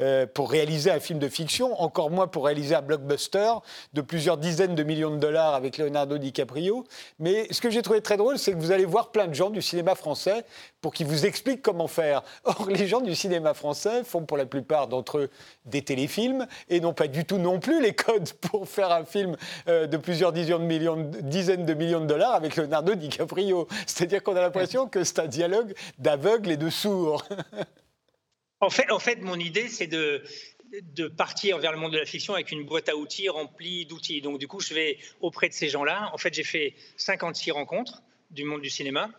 euh, pour réaliser un film de fiction, encore moins pour réaliser un blockbuster de plusieurs dizaines de millions de dollars avec Leonardo DiCaprio. Mais ce que j'ai trouvé très drôle, c'est que vous allez voir plein de gens du cinéma français pour qu'ils vous expliquent comment faire. Or, les gens du cinéma français font pour la plupart d'entre eux des téléfilms et n'ont pas du tout non plus les codes pour faire un film euh, de plusieurs dizaines de, millions, dizaines de millions de dollars avec Leonardo DiCaprio. C'est-à-dire qu'on a l'impression que c'est un dialogue d'aveugles et de sourds. en fait, mon idée, c'est de, de partir vers le monde de la fiction avec une boîte à outils remplie d'outils. Donc, du coup, je vais auprès de ces gens-là. En fait, j'ai fait 56 rencontres du monde du cinéma.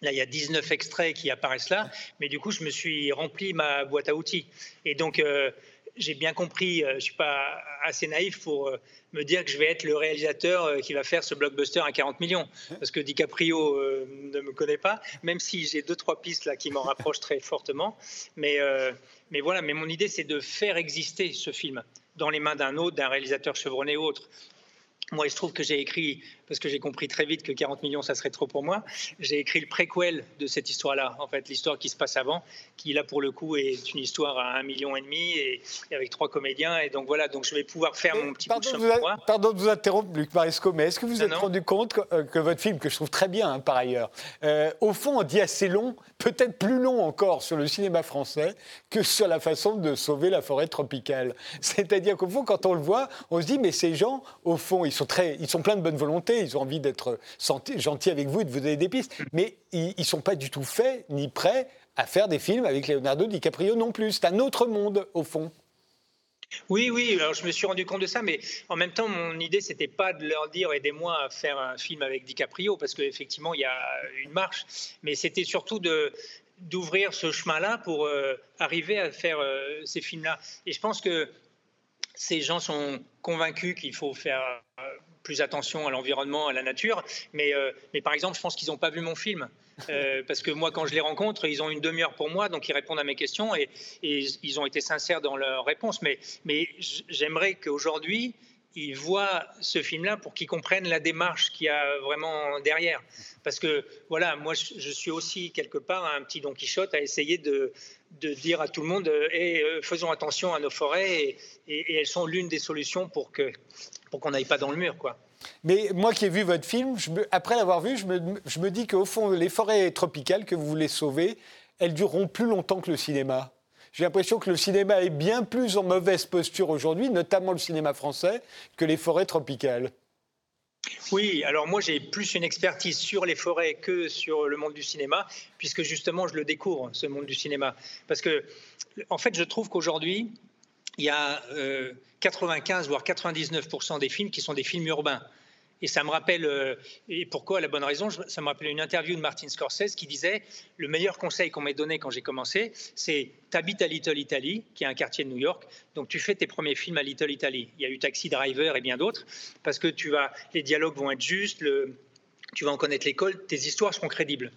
Là, il y a 19 extraits qui apparaissent là, mais du coup, je me suis rempli ma boîte à outils. Et donc, euh, j'ai bien compris, euh, je ne suis pas assez naïf pour euh, me dire que je vais être le réalisateur euh, qui va faire ce blockbuster à 40 millions. Parce que DiCaprio ne me connaît pas, même si j'ai deux, trois pistes là qui m'en rapprochent très fortement. Mais, mais voilà, mais mon idée, c'est de faire exister ce film dans les mains d'un autre, d'un réalisateur chevronné ou autre. Moi, il se trouve que j'ai écrit, parce que j'ai compris très vite que 40 millions, ça serait trop pour moi, j'ai écrit le préquel de cette histoire-là, en fait, l'histoire qui se passe avant, qui là, pour le coup, est une histoire à un million et demi et, avec trois comédiens. Et donc voilà, donc je vais pouvoir faire mon petit pardon bout de chemin. Pardon de vous interrompre, Luc Marisco, mais est-ce que vous vous êtes rendu compte euh, que, votre film, que je trouve très bien hein, par ailleurs, euh, au fond, on dit assez long, peut-être plus long encore sur le cinéma français que sur la façon de sauver la forêt tropicale. C'est-à-dire qu'au fond, quand on le voit, on se dit, mais ces gens, au fond, ils sont ils sont pleins de bonne volonté, ils ont envie d'être gentils avec vous et de vous donner des pistes, mais ils ne sont pas du tout faits ni prêts à faire des films avec Leonardo DiCaprio non plus. C'est un autre monde, au fond. Oui, oui, alors je me suis rendu compte de ça, mais en même temps, mon idée, c'était pas de leur dire aidez-moi à faire un film avec DiCaprio, parce qu'effectivement, il y a une marche, mais c'était surtout d'ouvrir ce chemin-là pour euh, arriver à faire euh, ces films-là. Et je pense que ces gens sont convaincus qu'il faut faire euh, plus attention à l'environnement, à la nature. Mais, euh, mais par exemple, je pense qu'ils n'ont pas vu mon film. Euh, parce que moi, quand je les rencontre, ils ont une demi-heure pour moi, donc ils répondent à mes questions et, et ils ont été sincères dans leurs réponses. Mais, mais j'aimerais qu'aujourd'hui, ils voient ce film-là pour qu'ils comprennent la démarche qu'il y a vraiment derrière. Parce que, voilà, moi, je suis aussi quelque part un petit Don Quichotte à essayer de, dire à tout le monde et euh, faisons attention à nos forêts et, elles sont l'une des solutions pour que pour qu'on n'aille pas dans le mur quoi. Mais moi qui ai vu votre film, après l'avoir vu, je me, je me dis qu'au fond, les forêts tropicales que vous voulez sauver, elles dureront plus longtemps que le cinéma. J'ai l'impression que le cinéma est bien plus en mauvaise posture aujourd'hui, notamment le cinéma français, que les forêts tropicales. Oui, alors moi j'ai plus une expertise sur les forêts que sur le monde du cinéma, puisque justement je le découvre, ce monde du cinéma. Parce que, en fait, je trouve qu'aujourd'hui, il y a 95 euh, voire 99% des films qui sont des films urbains. Et ça me rappelle, euh, et pourquoi La bonne raison, ça me rappelle une interview de Martin Scorsese qui disait le meilleur conseil qu'on m'ait donné quand j'ai commencé, c'est t'habites à Little Italy, qui est un quartier de New York, donc tu fais tes premiers films à Little Italy. Il y a eu Taxi Driver et bien d'autres, parce que tu vas, les dialogues vont être justes, tu vas en connaître l'école, tes histoires seront crédibles.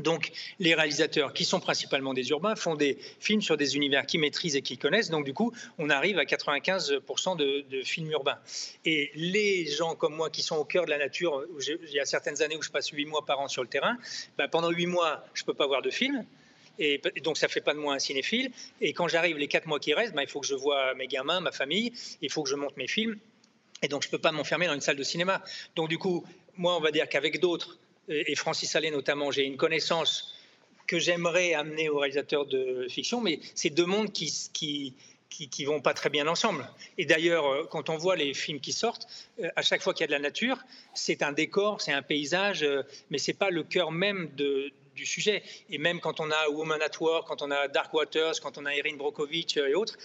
Donc, les réalisateurs, qui sont principalement des urbains, font des films sur des univers qu'ils maîtrisent et qu'ils connaissent. Donc, du coup, on arrive à 95% de, films urbains. Et les gens comme moi qui sont au cœur de la nature, il y a certaines années où je passe 8 mois par an sur le terrain, bah, pendant 8 mois, je ne peux pas voir de films. Et donc, ça ne fait pas de moi un cinéphile. Et quand j'arrive les 4 mois qui restent, bah, il faut que je vois mes gamins, ma famille, il faut que je monte mes films. Et donc, je ne peux pas m'enfermer dans une salle de cinéma. Donc, du coup, moi, on va dire qu'avec d'autres, et Francis Allais notamment, j'ai une connaissance que j'aimerais amener aux réalisateurs de fiction, mais c'est deux mondes qui, qui, qui, vont pas très bien ensemble. Et d'ailleurs, euh, quand on voit les films qui sortent, euh, à chaque fois qu'il y a de la nature, c'est un décor, c'est un paysage, euh, mais c'est pas le cœur même du sujet. Et même quand on a Woman at War, quand on a Dark Waters, quand on a Erin Brockovich et autres,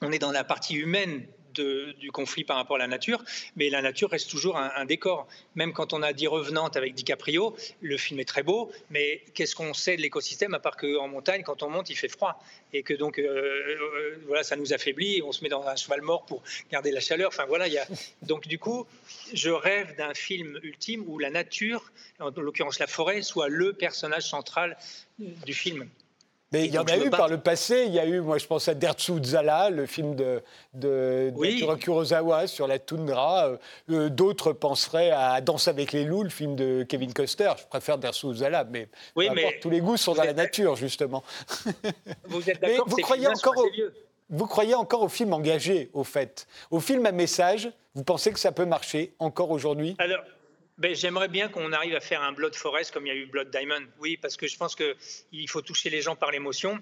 on est dans la partie humaine du conflit par rapport à la nature, mais la nature reste toujours un, décor. Même quand on a dit Revenante avec DiCaprio, le film est très beau, mais qu'est-ce qu'on sait de l'écosystème à part qu'en montagne, quand on monte, il fait froid et que donc euh, euh, voilà, ça nous affaiblit, on se met dans un cheval mort pour garder la chaleur. Enfin voilà, y a... donc du coup, je rêve d'un film ultime où la nature, en l'occurrence la forêt, soit le personnage central du film. Mais il y en a eu par le passé. Il y a eu, moi, je pense à Dertsu Zala, le film de, de, Kurosawa sur la toundra. Euh, euh, d'autres penseraient à Danse avec les loups, le film de Kevin Custer. Je préfère Dertsu Zala, mais, oui, mais tous les goûts sont dans la nature, justement. Vous êtes d'accord Vous croyez encore au... Vous croyez encore au film engagé, au fait? Au film à message, vous pensez que ça peut marcher encore aujourd'hui? Alors, ben, J'aimerais bien qu'on arrive à faire un Blood Forest comme il y a eu Blood Diamond. Oui, parce que je pense qu'il faut toucher les gens par l'émotion.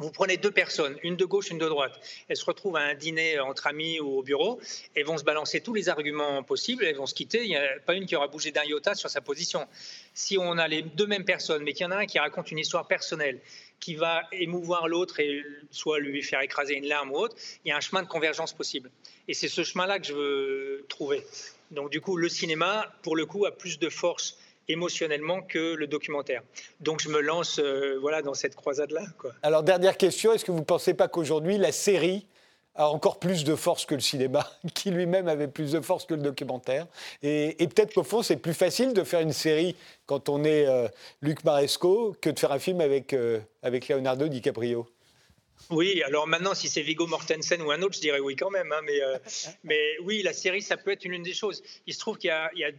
Vous prenez deux personnes, une de gauche, une de droite. Elles se retrouvent à un dîner entre amis ou au bureau et vont se balancer tous les arguments possibles. Elles vont se quitter. Il n'y a pas une qui aura bougé d'un iota sur sa position. Si on a les deux mêmes personnes, mais qu'il y en a un qui raconte une histoire personnelle, qui va émouvoir l'autre et soit lui faire écraser une larme ou autre, il y a un chemin de convergence possible. Et c'est ce chemin-là que je veux trouver. Donc du coup, le cinéma, pour le coup, a plus de force émotionnellement que le documentaire. Donc je me lance euh, voilà, dans cette croisade-là. Alors dernière question, est-ce que vous ne pensez pas qu'aujourd'hui la série a encore plus de force que le cinéma, qui lui-même avait plus de force que le documentaire? Et, peut-être qu'au fond, c'est plus facile de faire une série quand on est euh, Luc Maresco que de faire un film avec, euh, avec Leonardo DiCaprio. Oui, alors maintenant, si c'est Vigo Mortensen ou un autre, je dirais oui quand même. Hein, mais, mais oui, la série, ça peut être une, des choses. Il se trouve qu'il y, y a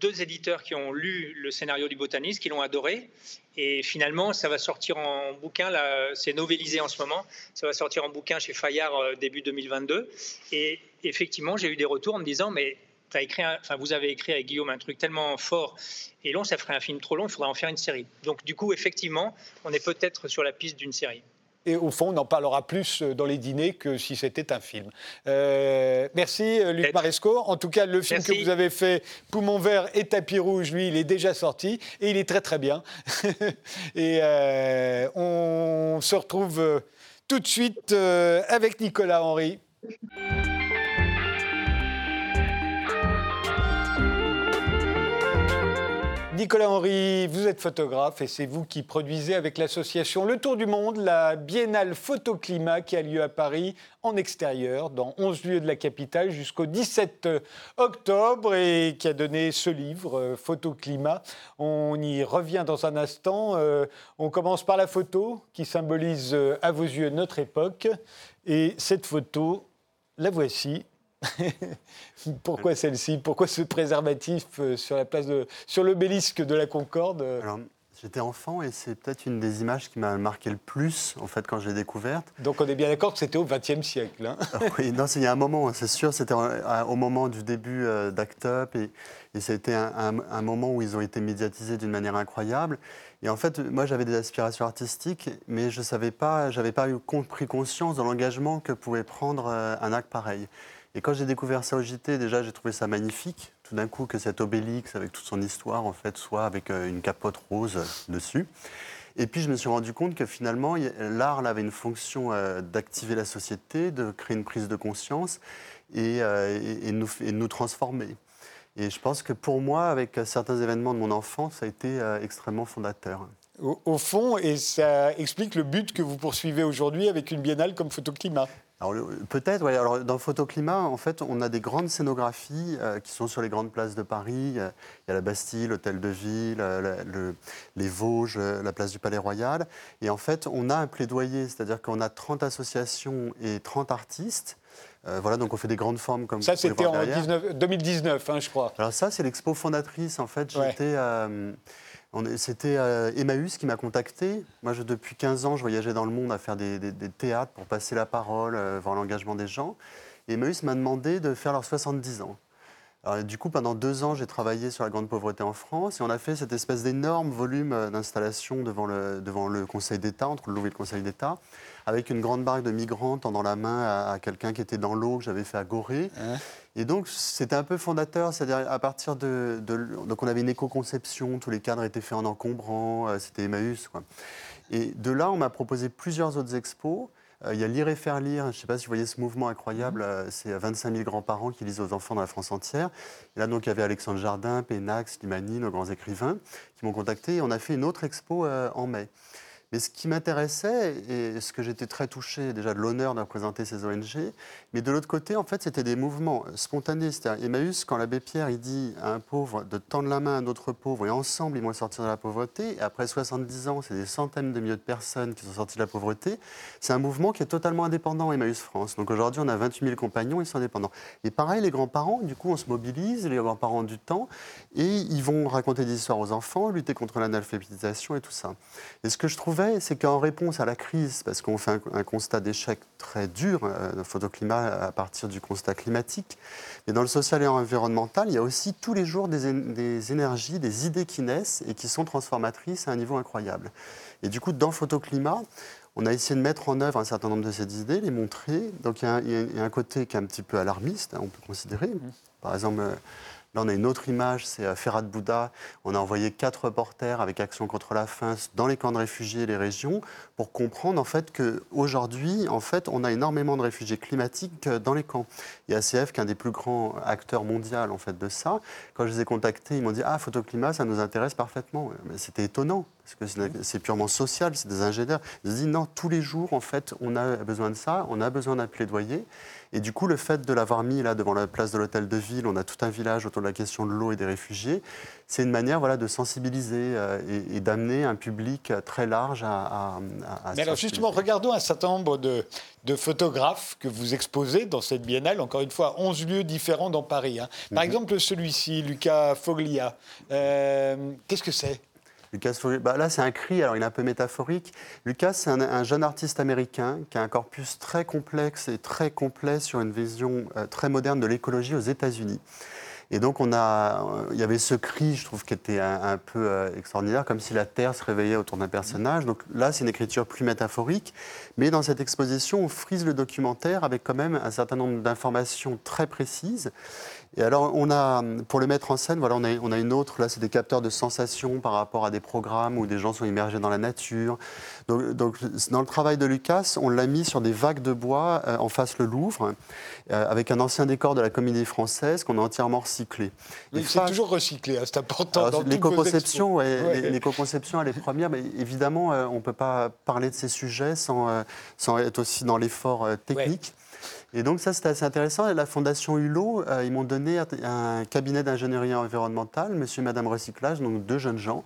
deux éditeurs qui ont lu le scénario du botaniste, qui l'ont adoré. Et finalement, ça va sortir en bouquin, c'est novélisé en ce moment, ça va sortir en bouquin chez Fayard euh, début 2022. Et effectivement, j'ai eu des retours en me disant, mais as écrit enfin, vous avez écrit avec Guillaume un truc tellement fort et long, ça ferait un film trop long, il faudrait en faire une série. Donc du coup, effectivement, on est peut-être sur la piste d'une série. Et au fond, on en parlera plus euh, dans les dîners que si c'était un film. Euh, merci, euh, Luc Maresco. En tout cas, le film que vous avez fait, Poumon vert et tapis rouge, lui, il est déjà sorti et il est très très bien. et on se retrouve tout de suite avec Nicolas Henry. Nicolas Henry, vous êtes photographe et c'est vous qui produisez avec l'association Le Tour du Monde la biennale Photoclimat qui a lieu à Paris en extérieur, dans 11 lieux de la capitale, jusqu'au 17 octobre et qui a donné ce livre, euh, Photoclimat. On y revient dans un instant. Euh, on commence par la photo qui symbolise euh, à vos yeux notre époque. Et cette photo, la voici. Pourquoi celle-ci? Pourquoi ce préservatif euh, sur la place de, sur l'obélisque de la Concorde? Alors, J'étais enfant et c'est peut-être une des images qui m'a marqué le plus en fait quand je l'ai découverte. Donc on est bien d'accord que c'était au XXe siècle. Hein? Ah oui, non, il y a un moment, c'est sûr, c'était au moment du début euh, d'Act Up et, et c'était un, un, moment où ils ont été médiatisés d'une manière incroyable. Et en fait, moi j'avais des aspirations artistiques, mais je savais pas, j'avais pas eu pris conscience de l'engagement que pouvait prendre euh, un acte pareil. Et quand j'ai découvert ça au JT, déjà, j'ai trouvé ça magnifique. Tout d'un coup, que cet obélix, avec toute son histoire, en fait, soit avec euh, une capote rose dessus. Et puis, je me suis rendu compte que finalement, l'art avait une fonction euh, d'activer la société, de créer une prise de conscience et, euh, et, nous, et, nous, transformer. Et je pense que pour moi, avec certains événements de mon enfance, ça a été extrêmement fondateur. Au, fond, et ça explique le but que vous poursuivez aujourd'hui avec une biennale comme Photoclimat. Peut-être, oui. Alors, dans Photoclimat, en fait, on a des grandes scénographies euh, qui sont sur les grandes places de Paris. Il y a la Bastille, l'Hôtel de Ville, euh, les Vosges, euh, la place du Palais Royal. Et en fait, on a un plaidoyer, c'est-à-dire qu'on a 30 associations et 30 artistes. voilà, donc on fait des grandes formes comme ça. C'était en 2019, hein, je crois. Alors ça, c'est l'expo fondatrice. En fait, j'étais c'était euh, Emmaüs qui m'a contacté. Moi, depuis 15 ans, je voyageais dans le monde à faire des, théâtres pour passer la parole, euh, voir l'engagement des gens. Emmaüs m'a demandé de faire leurs 70 ans. Du coup, pendant deux ans, j'ai travaillé sur la grande pauvreté en France et on a fait cette espèce d'énorme volume euh, d'installation devant le, devant le Conseil d'État, entre le Louvre et le Conseil d'État, avec une grande barque de migrants tendant la main à, quelqu'un qui était dans l'eau que j'avais fait à Gorée. Hein? Et donc, c'était un peu fondateur, c'est-à-dire à partir de, Donc, on avait une éco-conception, tous les cadres étaient faits en encombrant, euh, c'était Emmaüs. Quoi. Et de là, on m'a proposé plusieurs autres expos. Euh, il y a Lire et faire lire, je ne sais pas si vous voyez ce mouvement incroyable, mmh. euh, c'est 25 000 grands-parents qui lisent aux enfants dans la France entière. Et là, donc, il y avait Alexandre Jardin, Pénax, Limani, nos grands écrivains, qui m'ont contacté. Et on a fait une autre expo en mai. Mais ce qui m'intéressait, et ce que j'étais très touché déjà de l'honneur de représenter ces ONG, mais de l'autre côté, en fait, c'était des mouvements spontanés. C'est-à-dire, Emmaüs, quand l'abbé Pierre il dit à un pauvre de tendre la main à un autre pauvre, et ensemble, ils vont sortir de la pauvreté, et après 70 ans, c'est des centaines de milliers de personnes qui sont sorties de la pauvreté, c'est un mouvement qui est totalement indépendant, Emmaüs France. Donc aujourd'hui, on a 28 000 compagnons, ils sont indépendants. Et pareil, les grands-parents, du coup, on se mobilise, les grands-parents du temps, et ils vont raconter des histoires aux enfants, lutter contre l'analphabétisation et tout ça. Et ce que je trouvais c'est qu'en réponse à la crise, parce qu'on fait un, constat d'échec très dur, euh, le photoclimat à partir du constat climatique, mais dans le social et environnemental, il y a aussi tous les jours des, énergies, des idées qui naissent et qui sont transformatrices à un niveau incroyable. Et du coup, dans photoclimat, on a essayé de mettre en œuvre un certain nombre de ces idées, les montrer. Donc il y, a un, côté qui est un petit peu alarmiste, hein, on peut considérer. Mmh. Par exemple, euh, Là, on a une autre image, c'est euh, Ferrat Bouddha. On a envoyé quatre reporters avec Action contre la faim dans les camps de réfugiés et les régions pour comprendre en fait qu'aujourd'hui, en fait, on a énormément de réfugiés climatiques euh, dans les camps. Il y a ACF qui est un des plus grands acteurs mondiaux en fait de ça. Quand je les ai contactés, ils m'ont dit ah photoclimat, ça nous intéresse parfaitement. Mais c'était étonnant parce que c'est purement social, c'est des ingénieurs. Ils se disent non, tous les jours en fait, on a besoin de ça, on a besoin d'un plaidoyer. Et du coup, le fait de l'avoir mis là devant la place de l'hôtel de ville, on a tout un village autour de la question de l'eau et des réfugiés, c'est une manière voilà, de sensibiliser euh, et, d'amener un public très large à, à, Mais alors justement, regardons un certain nombre de, de, photographes que vous exposez dans cette biennale, encore une fois, 11 lieux différents dans Paris. Hein. Par mhm. exemple, celui-ci, Lucas Foglia, euh, qu'est-ce que c'est? Lucas bah là, c'est un cri, alors il est un peu métaphorique. Lucas, c'est un, jeune artiste américain qui a un corpus très complexe et très complet sur une vision euh, très moderne de l'écologie aux États-Unis. Et donc, on a, il y avait ce cri, je trouve, qui était un, peu euh, extraordinaire, comme si la Terre se réveillait autour d'un personnage. Donc là, c'est une écriture plus métaphorique. Mais dans cette exposition, on frise le documentaire avec quand même un certain nombre d'informations très précises. Et alors, on a, pour le mettre en scène, voilà, on a, on a une autre, là, c'est des capteurs de sensations par rapport à des programmes où des gens sont immergés dans la nature. Donc, donc dans le travail de Lucas, on l'a mis sur des vagues de bois euh, en face le Louvre, euh, avec un ancien décor de la comédie française qu'on a entièrement recyclé. c'est toujours recyclé, hein, c'est important. L'éco-conception, ouais, l'éco-conception, elle est première, mais évidemment, euh, on ne peut pas parler de ces sujets sans, sans être aussi dans l'effort technique. Et donc ça, c'était assez intéressant. La Fondation Hulot, euh, ils m'ont donné un cabinet d'ingénierie environnementale, monsieur et madame recyclage, donc deux jeunes gens.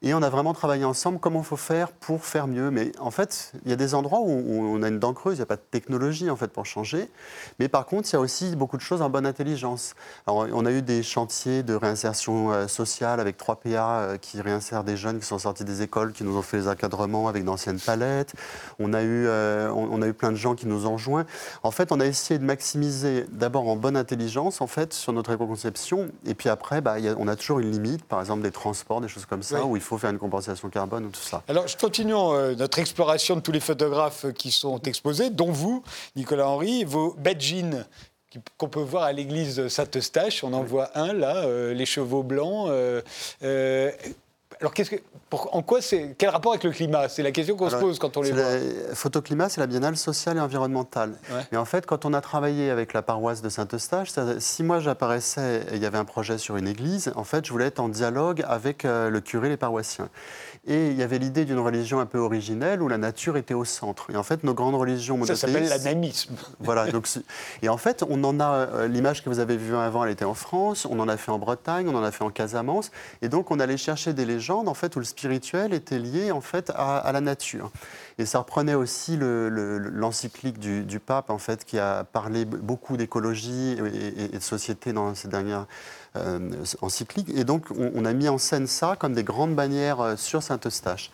Et on a vraiment travaillé ensemble comment il faut faire pour faire mieux. Mais en fait, il y a des endroits où on a une dent creuse, il n'y a pas de technologie en fait pour changer. Mais par contre, il y a aussi beaucoup de choses en bonne intelligence. Alors, on a eu des chantiers de réinsertion euh, sociale avec 3PA euh, qui réinsèrent des jeunes qui sont sortis des écoles, qui nous ont fait les encadrements avec d'anciennes palettes. On a, eu, euh, on, a eu plein de gens qui nous ont joints. En fait, on a essayé de maximiser d'abord en bonne intelligence en fait sur notre éco-conception. Et puis après, bah, on a toujours une limite, par exemple des transports, des choses comme ça, où il faut faire une compensation carbone ou tout ça. Alors, continuons euh, notre exploration de tous les photographes qui sont exposés, dont vous, Nicolas Henry, vos badgines qu'on peut voir à l'église Saint-Eustache. On en voit un là, euh, les chevaux blancs. Euh, alors, que, en quoi c'est, quel rapport avec le climat? C'est la question qu'on se pose quand on les voit. La, photoclimat, c'est la biennale sociale et environnementale. Mais en fait, quand on a travaillé avec la paroisse de Saint-Eustache, si moi j'apparaissais et il y avait un projet sur une église, en fait, je voulais être en dialogue avec euh, le curé et les paroissiens. Et il y avait l'idée d'une religion un peu originelle où la nature était au centre. Et en fait, nos grandes religions monothéistes... Ça s'appelle l'animisme. Voilà. Donc, et en fait, on en a... Euh, l'image que vous avez vue avant, elle était en France, on en a fait en Bretagne, on en a fait en Casamance. Et donc, on allait chercher des légendes, en fait, où le spirituel était lié, en fait, à, la nature. Et ça reprenait aussi l'encyclique du, pape, en fait, qui a parlé beaucoup d'écologie et, et, de société dans ces dernières euh, encyclique. Et donc, on, a mis en scène ça comme des grandes bannières euh, sur Saint-Eustache.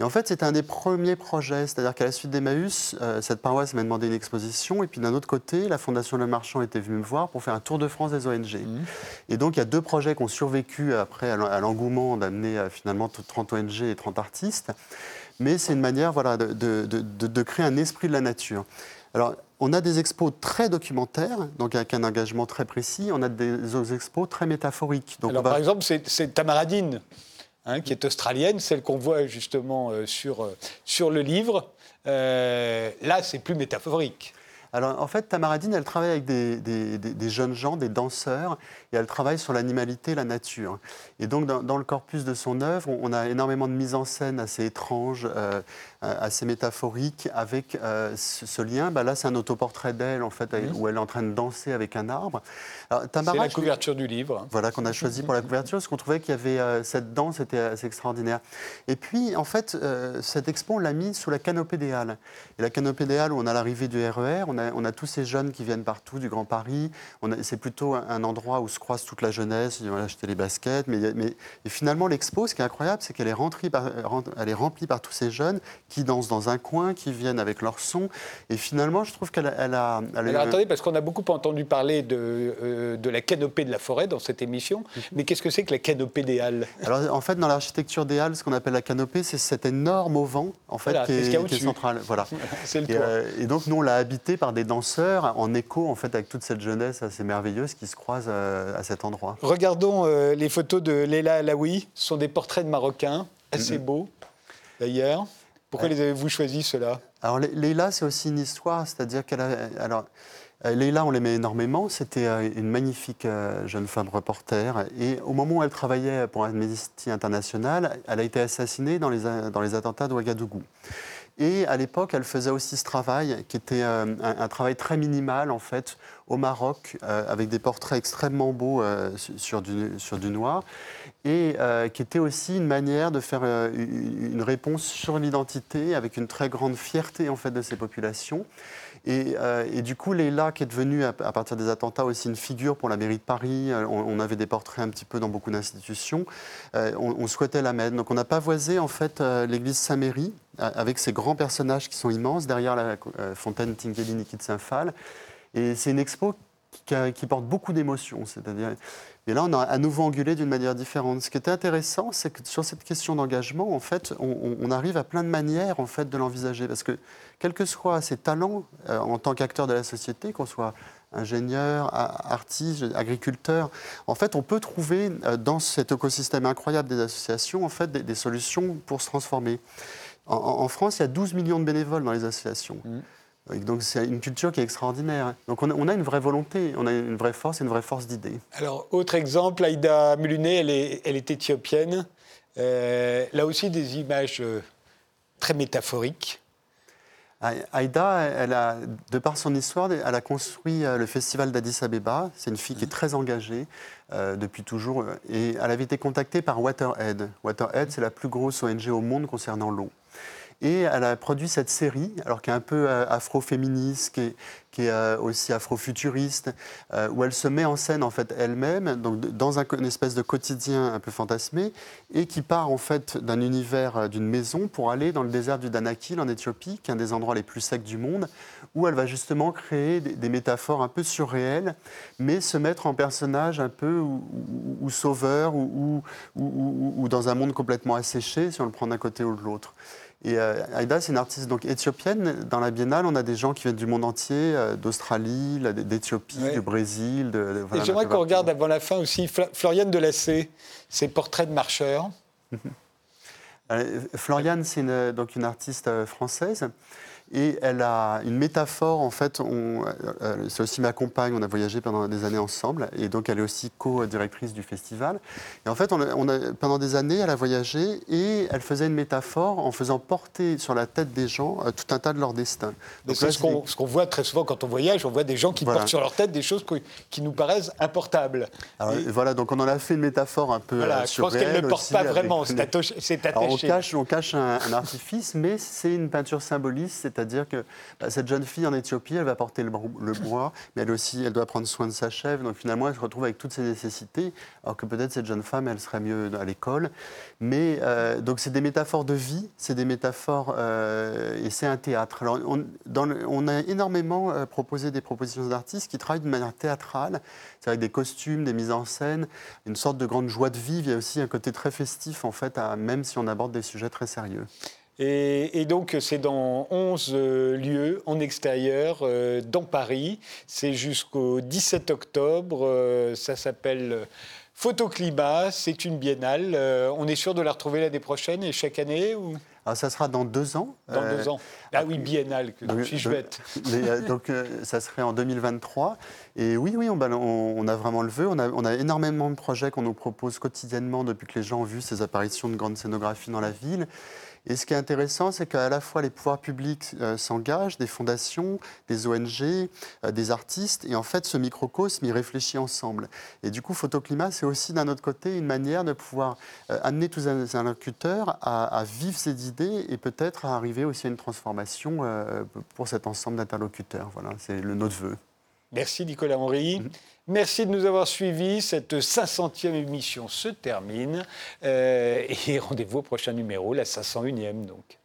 Et en fait, c'était un des premiers projets, c'est-à-dire qu'à la suite d'Emmaüs, euh, cette paroisse m'a demandé une exposition. Et puis d'un autre côté, la Fondation Le Marchand était venue me voir pour faire un tour de France des ONG. Mmh. Et donc, il y a deux projets qui ont survécu après à l'engouement d'amener finalement 30 ONG et 30 artistes. Mais c'est une manière voilà, de, de, de créer un esprit de la nature. Alors, on a des expos très documentaires, donc avec un engagement très précis. On a des expos très métaphoriques. Donc Par exemple, c'est Tamaradine, hein, qui est australienne, celle qu'on voit justement euh, sur, euh, sur le livre. Euh, là, c'est plus métaphorique. Alors en fait, Tamaradine, elle travaille avec des, jeunes gens, des danseurs, et elle travaille sur l'animalité, la nature. Et donc dans, le corpus de son œuvre, on, a énormément de mises en scène assez étranges, assez métaphoriques, avec euh, ce, lien. Bah, là, c'est un autoportrait d'elle, en fait, où elle est en train de danser avec un arbre. C'est la couverture du livre. Voilà, qu'on a choisi pour la couverture, parce qu'on trouvait qu'il y avait cette danse, était assez extraordinaire. Et puis, en fait, cette expo, on l'a mis sous la canopée des Halles. Et la canopée des Halles, où on a l'arrivée du RER, e on a on a tous ces jeunes qui viennent partout du Grand Paris. C'est plutôt un, endroit où se croise toute la jeunesse. Ils vont acheter les baskets. Mais, et finalement, l'expo, ce qui est incroyable, c'est qu'elle est, remplie par, elle est remplie par tous ces jeunes qui dansent dans un coin, qui viennent avec leur son. Et finalement, je trouve qu'elle a. Elle a Alors attendez, parce qu'on a beaucoup entendu parler de, euh, de la canopée de la forêt dans cette émission. Mhm. Mais qu'est-ce que c'est que la canopée des Halles? Alors en fait, dans l'architecture des Halles, ce qu'on appelle la canopée, c'est cet énorme auvent en fait, qui, est, central. Voilà. c'est le et, euh, et, donc, nous, on l'a habité par des danseurs en écho en fait avec toute cette jeunesse assez merveilleuse qui se croise à cet endroit. Regardons les photos de Leila Alaoui. Ce sont des portraits de Marocains, assez beaux d'ailleurs. Pourquoi les avez-vous choisis, ceux-là? Alors, Leila, c'est aussi une histoire, c'est-à-dire qu'elle a. Alors, euh, Leila, on l'aimait énormément. C'était euh, une magnifique euh, jeune femme reporter. Et au moment où elle travaillait pour Amnesty International, elle a été assassinée dans les, dans les attentats de Ouagadougou. Et à l'époque, elle faisait aussi ce travail, qui était un, travail très minimal, en fait, au Maroc, avec des portraits extrêmement beaux sur, du, sur du noir, et qui était aussi une manière de faire une réponse sur l'identité, avec une très grande fierté, en fait, de ces populations. Euh, et, du coup, Leila, qui est devenue à, partir des attentats aussi une figure pour la mairie de Paris, euh, on, avait des portraits un petit peu dans beaucoup d'institutions, euh, on, souhaitait la mettre. Donc on a pavoisé en fait l'église Saint-Méry avec ces grands personnages qui sont immenses derrière la fontaine Tinguely-Niki de Saint-Phal. Et c'est une expo qui, qui porte beaucoup d'émotions. C'est-à-dire, et là, on a à nouveau angulé d'une manière différente. Ce qui était intéressant, c'est que sur cette question d'engagement, en fait, on, arrive à plein de manières en fait, de l'envisager. Parce que, quels que soient ses talents euh, en tant qu'acteur de la société, qu'on soit ingénieur, artiste, agriculteur, en fait, on peut trouver euh, dans cet écosystème incroyable des associations en fait, des, solutions pour se transformer. En, France, il y a 12 millions de bénévoles dans les associations. Mmh. Donc c'est une culture qui est extraordinaire. Donc on a, une vraie volonté, on a une vraie force et une vraie force d'idées. Alors autre exemple, Aïda Muluné, elle est, elle est éthiopienne. Euh, là aussi des images euh, très métaphoriques. Aïda, elle a, de par son histoire, elle a construit euh, le festival d'Addis Abeba. C'est une fille qui est très engagée depuis toujours. Et elle avait été contactée par WaterAid. WaterAid, c'est la plus grosse ONG au monde concernant l'eau. Et elle a produit cette série, alors qui est un peu euh, afro-féministe, qui est, euh, aussi afro-futuriste, euh, où elle se met en scène en fait elle-même, donc dans un, une espèce de quotidien un peu fantasmé, et qui part en fait d'un univers d'une maison pour aller dans le désert du Danakil en Éthiopie, qui est un des endroits les plus secs du monde, où elle va justement créer des, métaphores un peu surréelles, mais se mettre en personnage un peu ou, sauveur ou, dans un monde complètement asséché, si on le prend d'un côté ou de l'autre. Et euh, Aïda, c'est une artiste donc éthiopienne. Dans la biennale, on a des gens qui viennent du monde entier, euh, d'Australie, d'Éthiopie, du Brésil. De, Et j'aimerais qu'on regarde avant la fin aussi Floriane Delacé, ses portraits de marcheurs. Euh, Floriane, c'est donc une artiste française et elle a une métaphore, en fait, euh, euh, c'est aussi ma compagne, on a voyagé pendant des années ensemble, et donc elle est aussi co-directrice du festival. Et en fait, on a, pendant des années, elle a voyagé et elle faisait une métaphore en faisant porter sur la tête des gens euh, tout un tas de leur destin. Donc c'est ce qu'on voit très souvent quand on voyage, on voit des gens qui portent sur leur tête des choses qui nous paraissent importables. Voilà, donc on en a fait une métaphore un peu voilà, Je pense qu'elle ne porte pas vraiment, c'est attaché. on cache, on cache un, un artifice, mais c'est une peinture symboliste, c'est-à-dire que bah, cette jeune fille en Éthiopie, elle va porter le, bois, mais elle aussi, elle doit prendre soin de sa chèvre. Donc finalement, elle se retrouve avec toutes ses nécessités, alors que peut-être cette jeune femme, elle serait mieux à l'école. Mais euh, donc c'est des métaphores de vie, c'est des métaphores euh, et c'est un théâtre. Alors on, a énormément euh, proposé des propositions d'artistes qui travaillent de manière théâtrale, c'est avec des costumes, des mises en scène, une sorte de grande joie de vivre. Il y a aussi un côté très festif en fait, même si on aborde des sujets très sérieux. Et, donc, c'est dans 11 euh, lieux en extérieur, euh, dans Paris. C'est jusqu'au 17 octobre. Euh, ça s'appelle Photoclimat. C'est une biennale. on est sûr de la retrouver l'année prochaine et chaque année ou... Alors, ça sera dans deux ans. Dans deux ans. Ah oui, biennale, que donc, suis-je bête. donc, ça serait en 2023. Et oui, oui, on, on, a vraiment le vœu. On a, on a énormément de projets qu'on nous propose quotidiennement depuis que les gens ont vu ces apparitions de grandes scénographies dans la ville. Et ce qui est intéressant, c'est qu'à la fois les pouvoirs publics euh, s'engagent, des fondations, des ONG, euh, des artistes, et en fait ce microcosme, il réfléchit ensemble. Et du coup, Photoclimat, c'est aussi d'un autre côté une manière de pouvoir euh, amener tous les interlocuteurs à, vivre ces idées et peut-être à arriver aussi à une transformation pour cet ensemble d'interlocuteurs. Voilà, c'est le notre vœu. Merci Nicolas Henry. Mhm. Merci de nous avoir suivis. Cette 500e émission se termine. Euh, et rendez-vous au prochain numéro, la 501e donc.